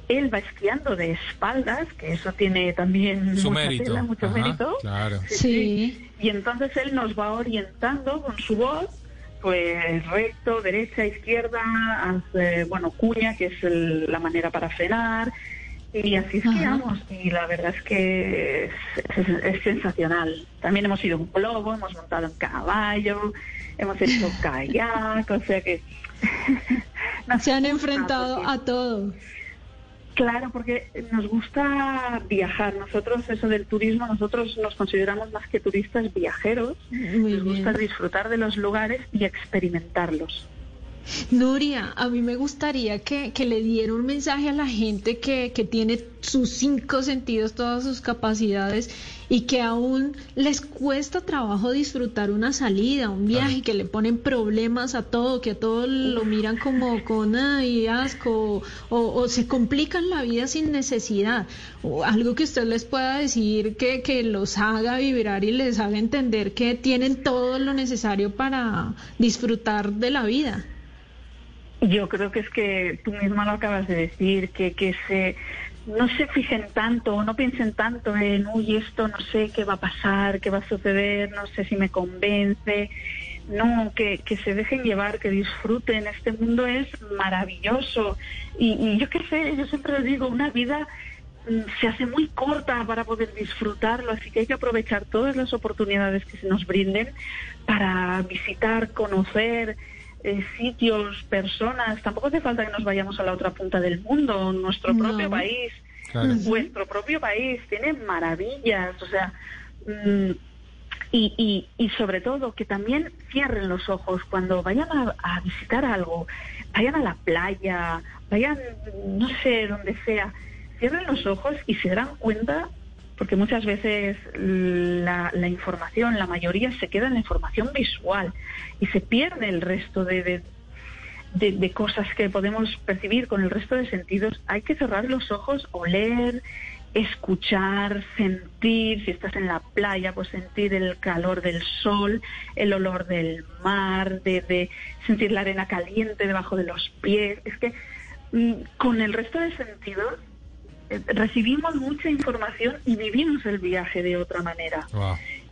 él va esquiando de espaldas, que eso tiene también su mucha mérito. tela, mucho Ajá, mérito. Claro. Sí. Y entonces él nos va orientando con su voz, pues recto, derecha, izquierda, hace, bueno, cuña, que es el- la manera para frenar, y así esquiamos. Y la verdad es que es, es- es sensacional. También hemos ido en globo, hemos montado en caballo, hemos hecho kayak, o sea que Se han enfrentado a todo. Claro, porque nos gusta viajar. Nosotros, eso del turismo, nosotros nos consideramos más que turistas viajeros. nos gusta disfrutar de los lugares y experimentarlos. Nuria, a mí me gustaría que, le diera un mensaje a la gente que, que tiene sus cinco sentidos, todas sus capacidades y que aún les cuesta trabajo disfrutar una salida, un viaje, que le ponen problemas a todo, que a todo lo miran como con ay, asco o, se complican la vida sin necesidad. O algo que usted les pueda decir que, que los haga vibrar y les haga entender que tienen todo lo necesario para disfrutar de la vida. Yo creo que es que tú misma lo acabas de decir, que, que se no se fijen tanto no piensen tanto en, uy, esto no sé qué va a pasar, qué va a suceder, no sé si me convence. No, que, que se dejen llevar, que disfruten. Este mundo es maravilloso. Y, y yo qué sé, yo siempre digo, una vida mm, se hace muy corta para poder disfrutarlo, así que hay que aprovechar todas las oportunidades que se nos brinden para visitar, conocer, eh, sitios, personas. Tampoco hace falta que nos vayamos a la otra punta del mundo. Nuestro propio país, vuestro propio país tiene maravillas. O sea, mm, y, y, sobre todo que también cierren los ojos cuando vayan a, a visitar algo, vayan a la playa, vayan, no sé, donde sea. Cierren los ojos y se darán cuenta porque muchas veces la, información, la mayoría se queda en la información visual y se pierde el resto de, de, cosas que podemos percibir con el resto de sentidos. Hay que cerrar los ojos, oler, escuchar, sentir, si estás en la playa, pues sentir el calor del sol, el olor del mar, de, de sentir la arena caliente debajo de los pies. Es que mm, con el resto de sentidos recibimos mucha información y vivimos el viaje de otra manera.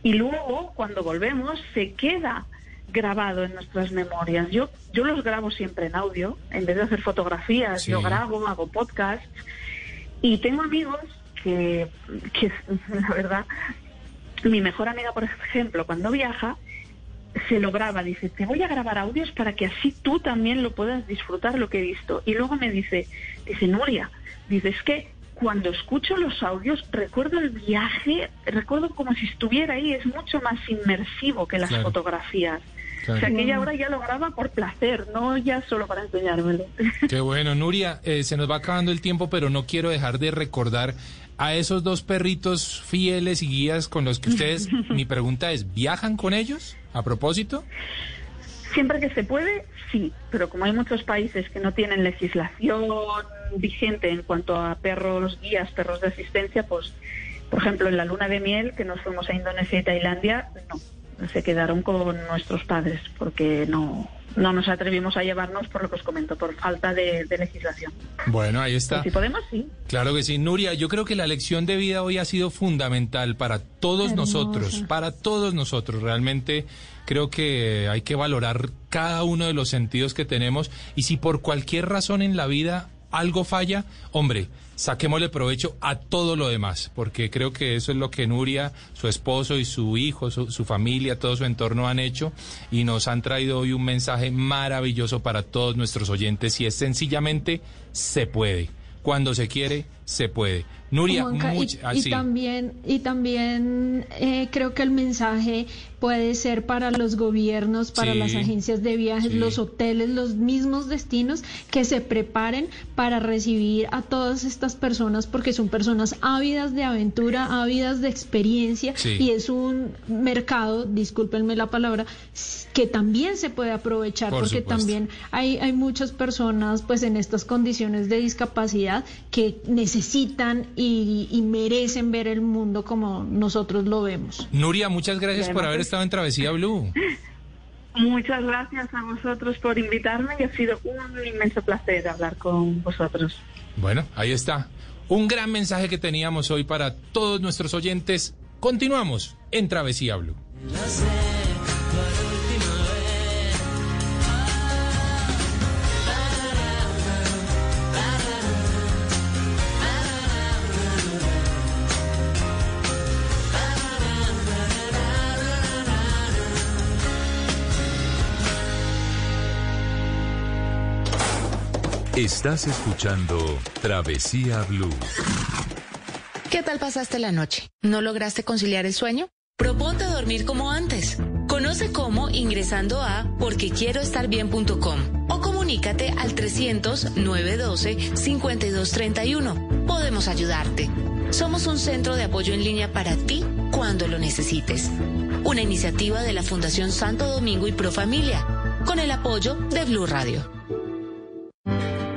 Y luego, cuando volvemos, se queda grabado en nuestras memorias. Yo, yo los grabo siempre en audio, en vez de hacer fotografías, yo grabo, hago podcasts. Y tengo amigos que, que, la verdad, mi mejor amiga, por ejemplo, cuando viaja, se lo graba, dice, te voy a grabar audios para que así tú también lo puedas disfrutar lo que he visto. Y luego me dice, dice, Nuria, dice, es que cuando escucho los audios recuerdo el viaje, recuerdo como si estuviera ahí, es mucho más inmersivo que las fotografías. O sea, que ella ahora ya lo graba por placer, no ya solo para enseñármelo. Qué bueno, Nuria, eh, se nos va acabando el tiempo, pero no quiero dejar de recordar a esos dos perritos fieles y guías con los que ustedes, mi pregunta es, ¿viajan con ellos a propósito? Siempre que se puede, sí, pero como hay muchos países que no tienen legislación vigente en cuanto a perros guías, perros de asistencia, pues, por ejemplo, en la luna de miel, que nos fuimos a Indonesia y Tailandia, no, se quedaron con nuestros padres, porque no, no nos atrevimos a llevarnos, por lo que os comento, por falta de, legislación. Bueno, ahí está. Pues si podemos, sí. Claro que sí. Nuria, yo creo que la lección de vida hoy ha sido fundamental para todos nosotros, para todos nosotros. Realmente creo que hay que valorar cada uno de los sentidos que tenemos y si por cualquier razón en la vida algo falla, hombre, saquémosle provecho a todo lo demás, porque creo que eso es lo que Nuria, su esposo y su hijo, su, su, familia, todo su entorno han hecho y nos han traído hoy un mensaje maravilloso para todos nuestros oyentes y es sencillamente se puede. Cuando se quiere, se puede. Nuria, y, también, y también eh, creo que el mensaje puede ser para los gobiernos, para las agencias de viajes, los hoteles, los mismos destinos, que se preparen para recibir a todas estas personas porque son personas ávidas de aventura, ávidas de experiencia y es un mercado, discúlpenme la palabra, que también se puede aprovechar porque también hay, hay muchas personas pues en estas condiciones de discapacidad que necesitan y, merecen ver el mundo como nosotros lo vemos. Nuria, muchas gracias por haber estado en Travesía Blue. Muchas gracias a vosotros por invitarme y ha sido un inmenso placer hablar con vosotros. Bueno, ahí está. Un gran mensaje que teníamos hoy para todos nuestros oyentes. Continuamos en Travesía Blue. Estás escuchando Travesía Blue. ¿Qué tal pasaste la noche? ¿No lograste conciliar el sueño? Proponte dormir como antes. Conoce cómo ingresando a porquequieroestarbien.com o comunícate al 300-912-5231. Podemos ayudarte. Somos un centro de apoyo en línea para ti cuando lo necesites. Una iniciativa de la Fundación Santo Domingo y Profamilia, con el apoyo de Blue Radio.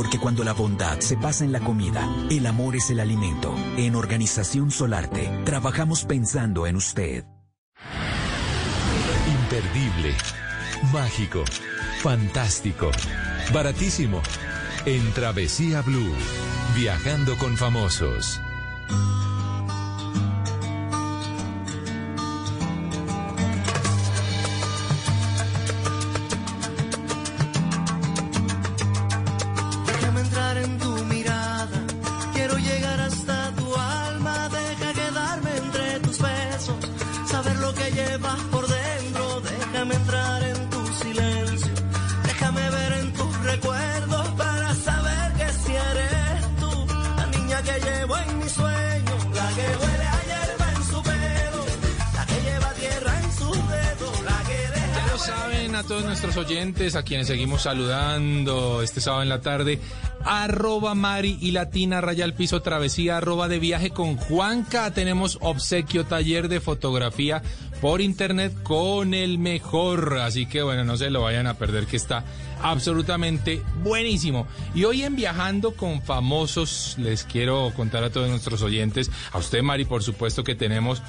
Porque cuando la bondad se pasa en la comida, el amor es el alimento. En Organización Solarte, trabajamos pensando en usted. Imperdible, mágico, fantástico, baratísimo. En Travesía Blue, viajando con famosos. A quienes seguimos saludando este sábado en la tarde, arroba Mari y Latina Raya al Piso Travesía, arroba de viaje con Juanca. Tenemos obsequio taller de fotografía por internet con el mejor. Así que bueno, no se lo vayan a perder que está absolutamente buenísimo. Y hoy en Viajando con Famosos les quiero contar a todos nuestros oyentes, a usted Mari por supuesto que tenemos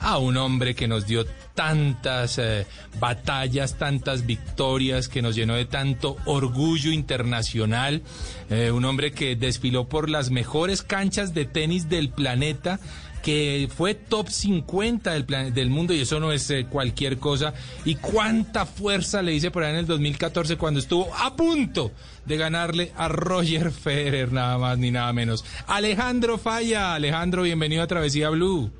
a un hombre que nos dio tantas eh, batallas, tantas victorias, que nos llenó de tanto orgullo internacional, eh, un hombre que desfiló por las mejores canchas de tenis del planeta que fue top 50 del, plan- del mundo y eso no es eh, cualquier cosa. Y cuánta fuerza le hice por ahí en el 2014 cuando estuvo a punto de ganarle a Roger Federer, nada más ni nada menos. Alejandro Falla, Alejandro, bienvenido a Travesía Blue.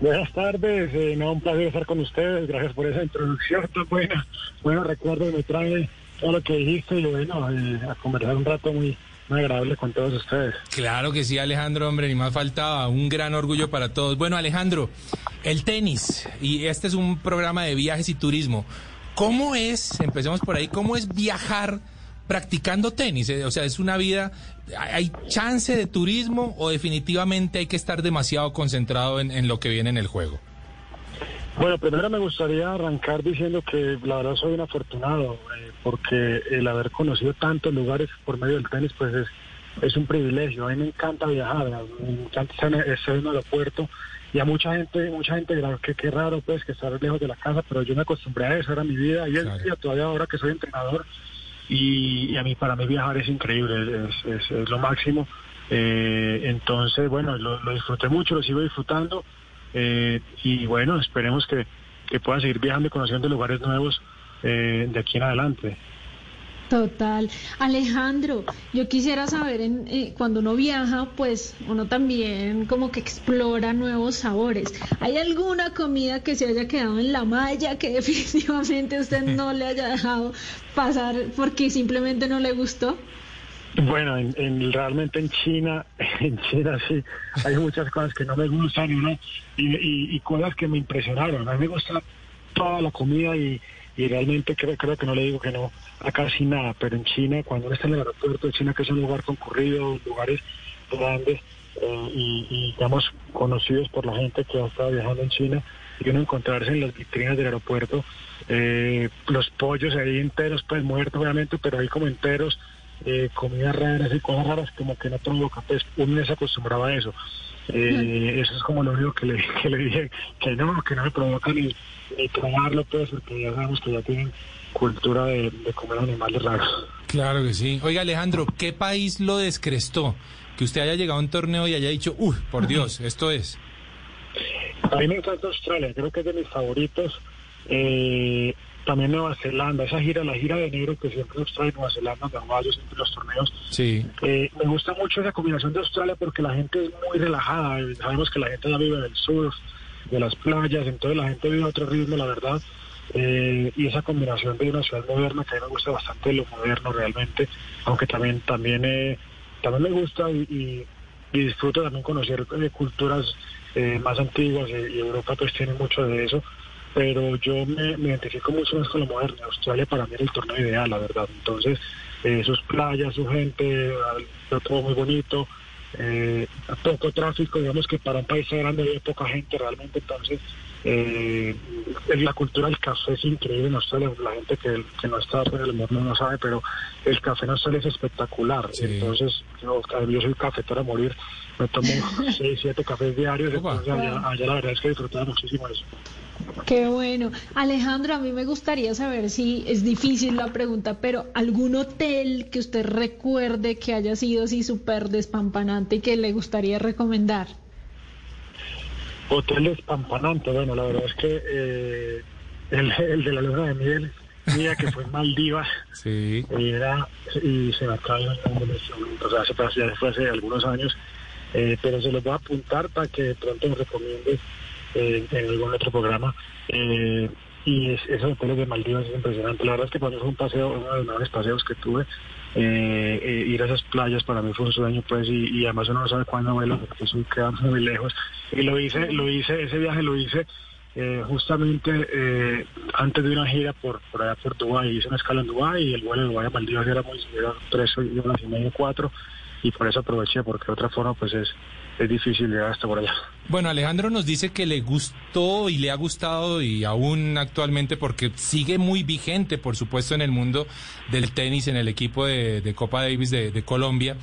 Buenas tardes, eh, no, un placer estar con ustedes, gracias por esa introducción tan buena. Bueno, recuerdo me trae todo lo que dijiste y bueno, eh, a conversar un rato muy, muy agradable con todos ustedes. Claro que sí, Alejandro, hombre, ni más faltaba. Un gran orgullo para todos. Bueno, Alejandro, el tenis, y este es un programa de viajes y turismo. ¿Cómo es, empecemos por ahí, cómo es viajar practicando tenis? Eh, O sea, es una vida, ¿hay chance de turismo o definitivamente hay que estar demasiado concentrado en, en lo que viene en el juego? Bueno, primero me gustaría arrancar diciendo que la verdad soy un afortunado, eh, porque el haber conocido tantos lugares por medio del tenis, pues es, es un privilegio. A mí me encanta viajar, me encanta estar en, un aeropuerto y a mucha gente, mucha gente dirá que qué raro pues que estar lejos de la casa, pero yo me acostumbré a eso, era mi vida y es vida todavía ahora que soy entrenador y, y a mí para mí viajar es increíble, es, es- lo máximo. Eh, entonces, bueno, lo, disfruté mucho, lo sigo disfrutando eh, y bueno, esperemos que, que puedan seguir viajando y conociendo lugares nuevos eh, de aquí en adelante. Total. Alejandro, yo quisiera saber, en, eh, cuando uno viaja, pues uno también como que explora nuevos sabores. ¿Hay alguna comida que se haya quedado en la malla que definitivamente usted no le haya dejado pasar porque simplemente no le gustó? Bueno, en, en- realmente en China, en China sí, hay muchas cosas que no me gustan y, y- y cosas que me impresionaron. A mí me gusta toda la comida y, y realmente creo, creo que no le digo que no a casi nada, pero en China, cuando uno está en el aeropuerto de China, que es un lugar concurrido, lugares grandes eh, y, y, digamos conocidos por la gente que ha estado viajando en China, y uno encontrarse en las vitrinas del aeropuerto eh, los pollos ahí enteros, pues muertos obviamente, pero ahí como enteros, eh, comidas raras y cosas raras como que no provoca, pues uno no se acostumbraba a eso. Eh, eso es como lo único que le, que le dije, que no, que no me provoca ni, ni probarlo, pues, porque ya sabemos que ya tienen cultura de, de comer animales raros. Claro que sí. Oiga, Alejandro, ¿qué país lo descrestó? Que usted haya llegado a un torneo y haya dicho, uy, por Dios, esto es. A mí me encanta Australia, creo que es de mis favoritos. Eh, también Nueva Zelanda, esa gira, la gira de enero que siempre nos trae Nueva Zelanda, vamos siempre los torneos. Sí. Eh, me gusta mucho esa combinación de Australia porque la gente es muy relajada. eh, Sabemos que la gente ya vive del sur, de las playas, entonces la gente vive a otro ritmo, la verdad. Eh, y esa combinación de una ciudad moderna que a mí me gusta bastante lo moderno realmente, aunque también también eh, también me gusta y, disfruto también conocer eh, culturas eh, más antiguas y, Europa pues tiene mucho de eso pero yo me, me identifico mucho más con lo moderno. Australia para mí era el torneo ideal, la verdad. Entonces, sus playas, su gente, todo muy bonito, eh, poco tráfico, digamos que para un país grande hay poca gente realmente, entonces eh, la cultura del café es increíble en Australia, la gente que, que no está por el mundo no sabe, pero el café en Australia es espectacular, entonces yo, yo soy cafetero a morir, me tomo seis, siete cafés diarios, entonces allá, allá la verdad es que disfrutaba muchísimo eso. Qué bueno. Alejandro, a mí me gustaría saber si es difícil la pregunta, pero algún hotel que usted recuerde que haya sido así súper despampanante y que le gustaría recomendar. Hotel despampanante, bueno, la verdad es que eh, el, el de la luna de miel mía que fue en Maldivas Sí. era y se me acaba el nombre en este momento, o sea, hace, ya fue hace algunos años, eh, pero se los voy a apuntar para que de pronto me recomiende eh, en algún otro programa. Eh, y es, esos hoteles de Maldivas es impresionante. La verdad es que para mí fue un paseo, uno de los mejores paseos que tuve. Eh, eh, ir a esas playas para mí fue un sueño, pues, y, además uno no sabe cuándo vuela, porque eso queda muy lejos. Y lo hice, lo hice, ese viaje lo hice eh, justamente antes de una gira por, por allá por Dubái. Hice una escala en Dubái y el vuelo de Dubái a Maldivas era muy, era tres horas y media, cuatro, y por eso aproveché, porque de otra forma, pues, es, es difícil llegar hasta por allá. Bueno, Alejandro nos dice que le gustó y le ha gustado y aún actualmente porque sigue muy vigente, por supuesto, en el mundo del tenis, en el equipo de, Copa Davis de, de Colombia,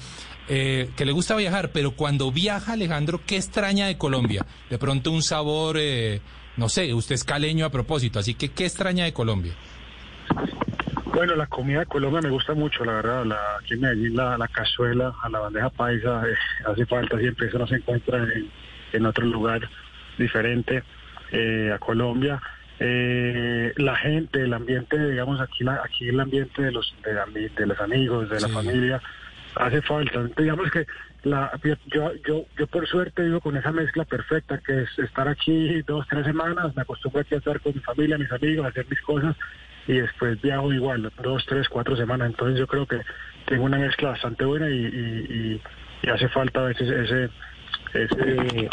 eh, que le gusta viajar, pero cuando viaja Alejandro, ¿qué extraña de Colombia? De pronto un sabor, eh, no sé, usted es caleño a propósito, así que ¿qué extraña de Colombia? Bueno, la comida de Colombia me gusta mucho, la verdad. La, aquí en Medellín la, la cazuela a la bandeja paisa eh, hace falta siempre, eso no se encuentra en, en otro lugar diferente eh, a Colombia. Eh, la gente, el ambiente, digamos, aquí la, aquí el ambiente de los, de los amigos, de la familia, hace falta. Digamos que la, yo, yo, yo por suerte vivo con esa mezcla perfecta, que es estar aquí dos, tres semanas, me acostumbro aquí a estar con mi familia, mis amigos, a hacer mis cosas y después viajo igual, dos, tres, cuatro semanas. Entonces yo creo que tengo una mezcla bastante buena y, y, y- y hace falta a veces ese, ese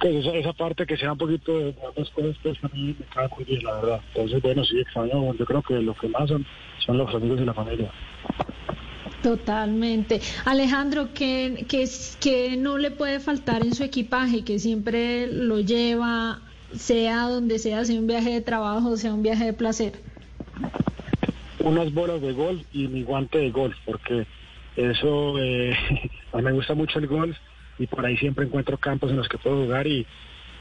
pues esa, esa parte que sea un poquito de otras cosas, pues a mí me cae muy bien, la verdad. Entonces, bueno, sí, extraño, yo creo que lo que más son, son los amigos y la familia. Totalmente. Alejandro, ¿qué, qué, qué no le puede faltar en su equipaje? Que siempre lo lleva, sea donde sea, sea un viaje de trabajo, sea un viaje de placer. Unas bolas de golf y mi guante de golf, porque eso, eh, a mí me gusta mucho el golf y por ahí siempre encuentro campos en los que puedo jugar y,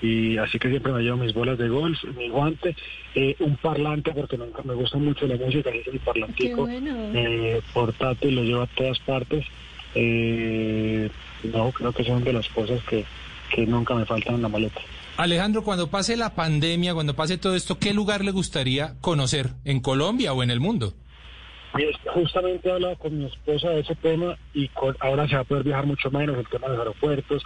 y así que siempre me llevo mis bolas de golf, mi guante, eh, un parlante porque me, me gusta mucho la música, así que mi parlantico bueno. eh, portátil lo llevo a todas partes. Eh, no, creo que son de las cosas que, que nunca me faltan en la maleta. Alejandro, cuando pase la pandemia, cuando pase todo esto, ¿qué lugar le gustaría conocer en Colombia o en el mundo? Justamente he con mi esposa de ese tema y con- ahora se va a poder viajar mucho menos, el tema de los aeropuertos.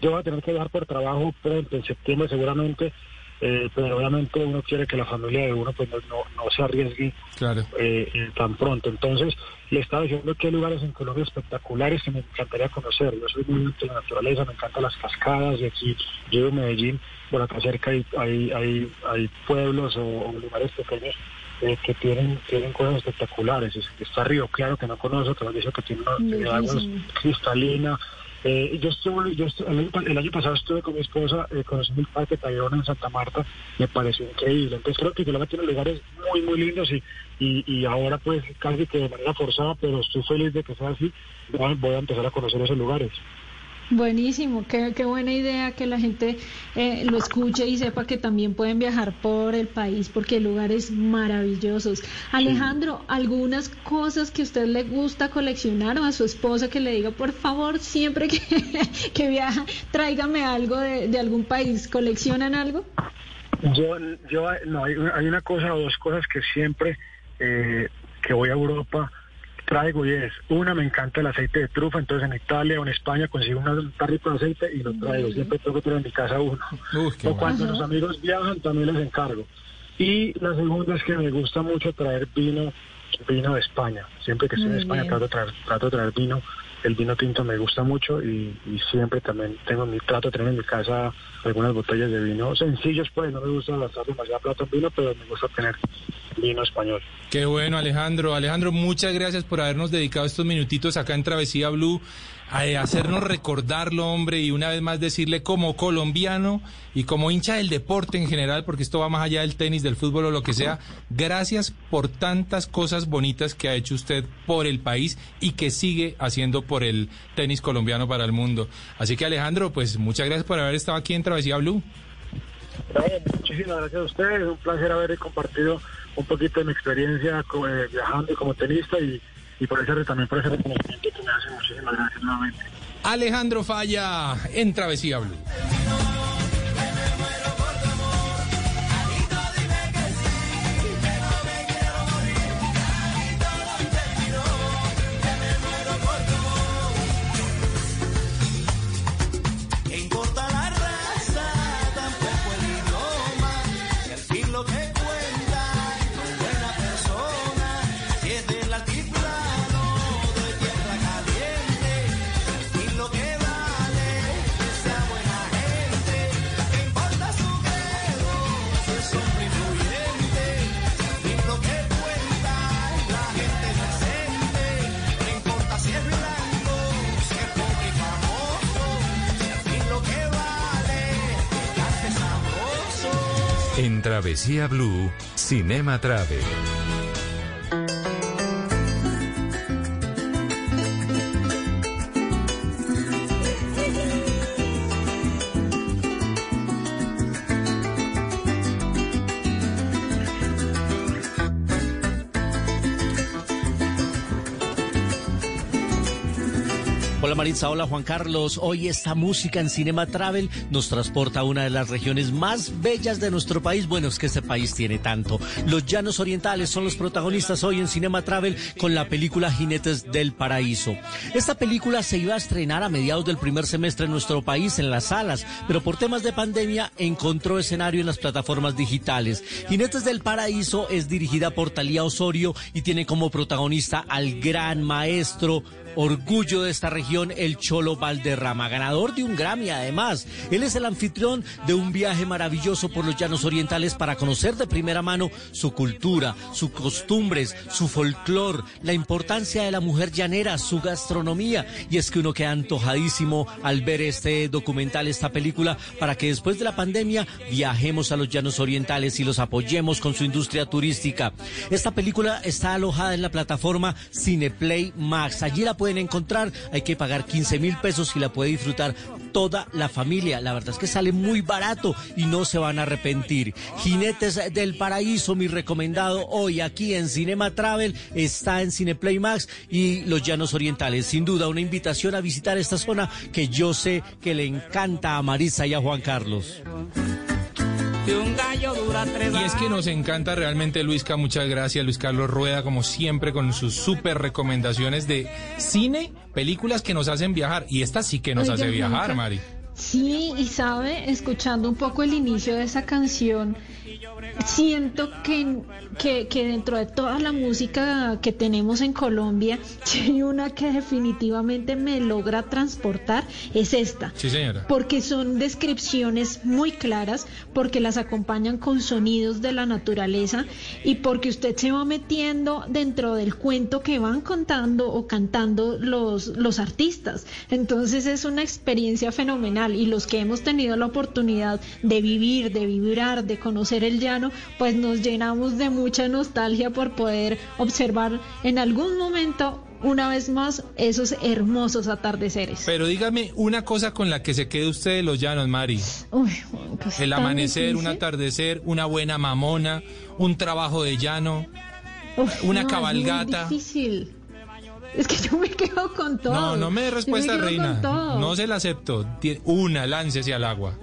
Yo voy a tener que viajar por trabajo pronto, en septiembre seguramente, eh, pero obviamente uno quiere que la familia de uno pues no, no, no se arriesgue Claro. eh, eh, tan pronto. Entonces, le estaba diciendo que hay lugares en Colombia espectaculares que me encantaría conocer. Yo soy muy de la naturaleza, me encantan las cascadas y aquí yo en Medellín, por acá cerca hay, hay, hay, hay pueblos o, o lugares pequeños eh, que tienen, tienen cosas espectaculares. Es- Está Río Claro, que no conozco, que me dice que tiene una agua cristalina. Eh, yo estuve, yo el, año, pasado estuve con mi esposa eh, conociendo el Parque Tayrona en Santa Marta, me pareció increíble. Entonces creo que Colombia tiene lugares muy, muy lindos y, y, y ahora pues casi que de manera forzada, pero estoy feliz de que sea así, voy a empezar a conocer esos lugares. Buenísimo, qué, qué, buena idea que la gente eh, lo escuche y sepa que también pueden viajar por el país porque hay lugares maravillosos. Alejandro, algunas cosas que a usted le gusta coleccionar o a su esposa que le diga, por favor, siempre que, que viaja, tráigame algo de, de, algún país. ¿Coleccionan algo? Yo, yo no, hay, hay una cosa o dos cosas que siempre eh, que voy a Europa traigo y es, una, me encanta el aceite de trufa, entonces en Italia o en España consigo un tarrito de aceite y lo traigo, siempre tengo que tener en mi casa uno. o cuando los amigos viajan también les encargo. Y la segunda es que me gusta mucho traer vino, vino de España. Siempre que estoy en España trato de, traer, trato de traer vino. El vino tinto me gusta mucho y, siempre también tengo mi trato de tener en mi casa algunas botellas de vino sencillos, pues no me gusta gastar demasiada plata en vino, pero me gusta tener vino español. Qué bueno, Alejandro. Alejandro, muchas gracias por habernos dedicado estos minutitos acá en Travesía Blue a hacernos recordarlo, hombre, y una vez más decirle como colombiano y como hincha del deporte en general, porque esto va más allá del tenis, del fútbol o lo que sea, gracias por tantas cosas bonitas que ha hecho usted por el país y que sigue haciendo por el tenis colombiano para el mundo. Así que Alejandro, pues muchas gracias por haber estado aquí en Travesía Blue. muchísimas gracias a ustedes, un placer haber compartido un poquito de mi experiencia eh, viajando como tenista y, y por ese, también por ese reconocimiento que me hacen. Muchísimas gracias nuevamente. Alejandro Falla en Travesía Blue. Travesía Blue, Cinema Travel. Hola Juan Carlos. Hoy esta música en Cinema Travel nos transporta a una de las regiones más bellas de nuestro país. Bueno, es que este país tiene tanto. Los llanos orientales son los protagonistas hoy en Cinema Travel con la película Jinetes del Paraíso. Esta película se iba a estrenar a mediados del primer semestre en nuestro país en las salas, pero por temas de pandemia encontró escenario en las plataformas digitales. Jinetes del Paraíso es dirigida por Talía Osorio y tiene como protagonista al gran maestro orgullo de esta región, el Cholo Valderrama, ganador de un Grammy además. Él es el anfitrión de un viaje maravilloso por los llanos orientales para conocer de primera mano su cultura, sus costumbres, su folclor, la importancia de la mujer llanera, su gastronomía. Y es que uno queda antojadísimo al ver este documental, esta película, para que después de la pandemia viajemos a los llanos orientales y los apoyemos con su industria turística. Esta película está alojada en la plataforma Cineplay Max. Allí la pueden encontrar. Hay que pagar 15 mil pesos y la puede disfrutar toda la familia. La verdad es que sale muy barato y no se van a arrepentir. Jinetes del Paraíso, mi recomendado hoy aquí en Cinema Travel, está en Cineplay Max y Los Llanos Orientales. Sin duda, una invitación a visitar esta zona que yo sé que le encanta a Marisa y a Juan Carlos. Y es que nos encanta realmente Luisca, muchas gracias Luis Carlos Rueda, como siempre con sus súper recomendaciones de cine, películas que nos hacen viajar. Y esta sí que nos hace viajar, Mari. Sí, y sabe, escuchando un poco el inicio de esa canción, siento que, que, que dentro de toda la música que tenemos en Colombia, si hay una que definitivamente me logra transportar, es esta. Sí, señora. Porque son descripciones muy claras, porque las acompañan con sonidos de la naturaleza y porque usted se va metiendo dentro del cuento que van contando o cantando los, los artistas. Entonces es una experiencia fenomenal. y los que hemos tenido la oportunidad de vivir, de vibrar, de conocer el llano, pues nos llenamos de mucha nostalgia por poder observar en algún momento una vez más esos hermosos atardeceres. Pero dígame una cosa con la que se quede usted de los llanos, Mari. Uy, pues El amanecer, un atardecer, una buena mamona, un trabajo de llano, Uf, una no, es muy cabalgata. difícil. Es que yo me quedo con todo. No, no me dé respuesta, reina. No se la acepto. Una, láncese al agua.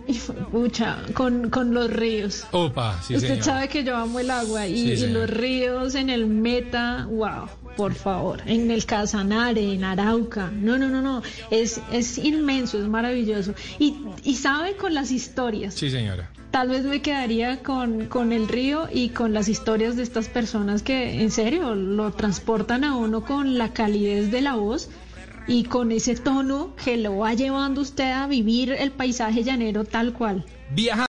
Pucha, con, con los ríos. Opa, sí, Usted señor. sabe que yo amo el agua y, Sí, y los ríos en el Meta, wow, por favor, en el Casanare, en Arauca, no, no, no, no, es, es inmenso, es maravilloso. Y, y sabe con las historias, Sí, señora. tal vez me quedaría con, con el río y con las historias de estas personas que en serio lo transportan a uno con la calidez de la voz y con ese tono que lo va llevando usted a vivir el paisaje llanero tal cual. Viaja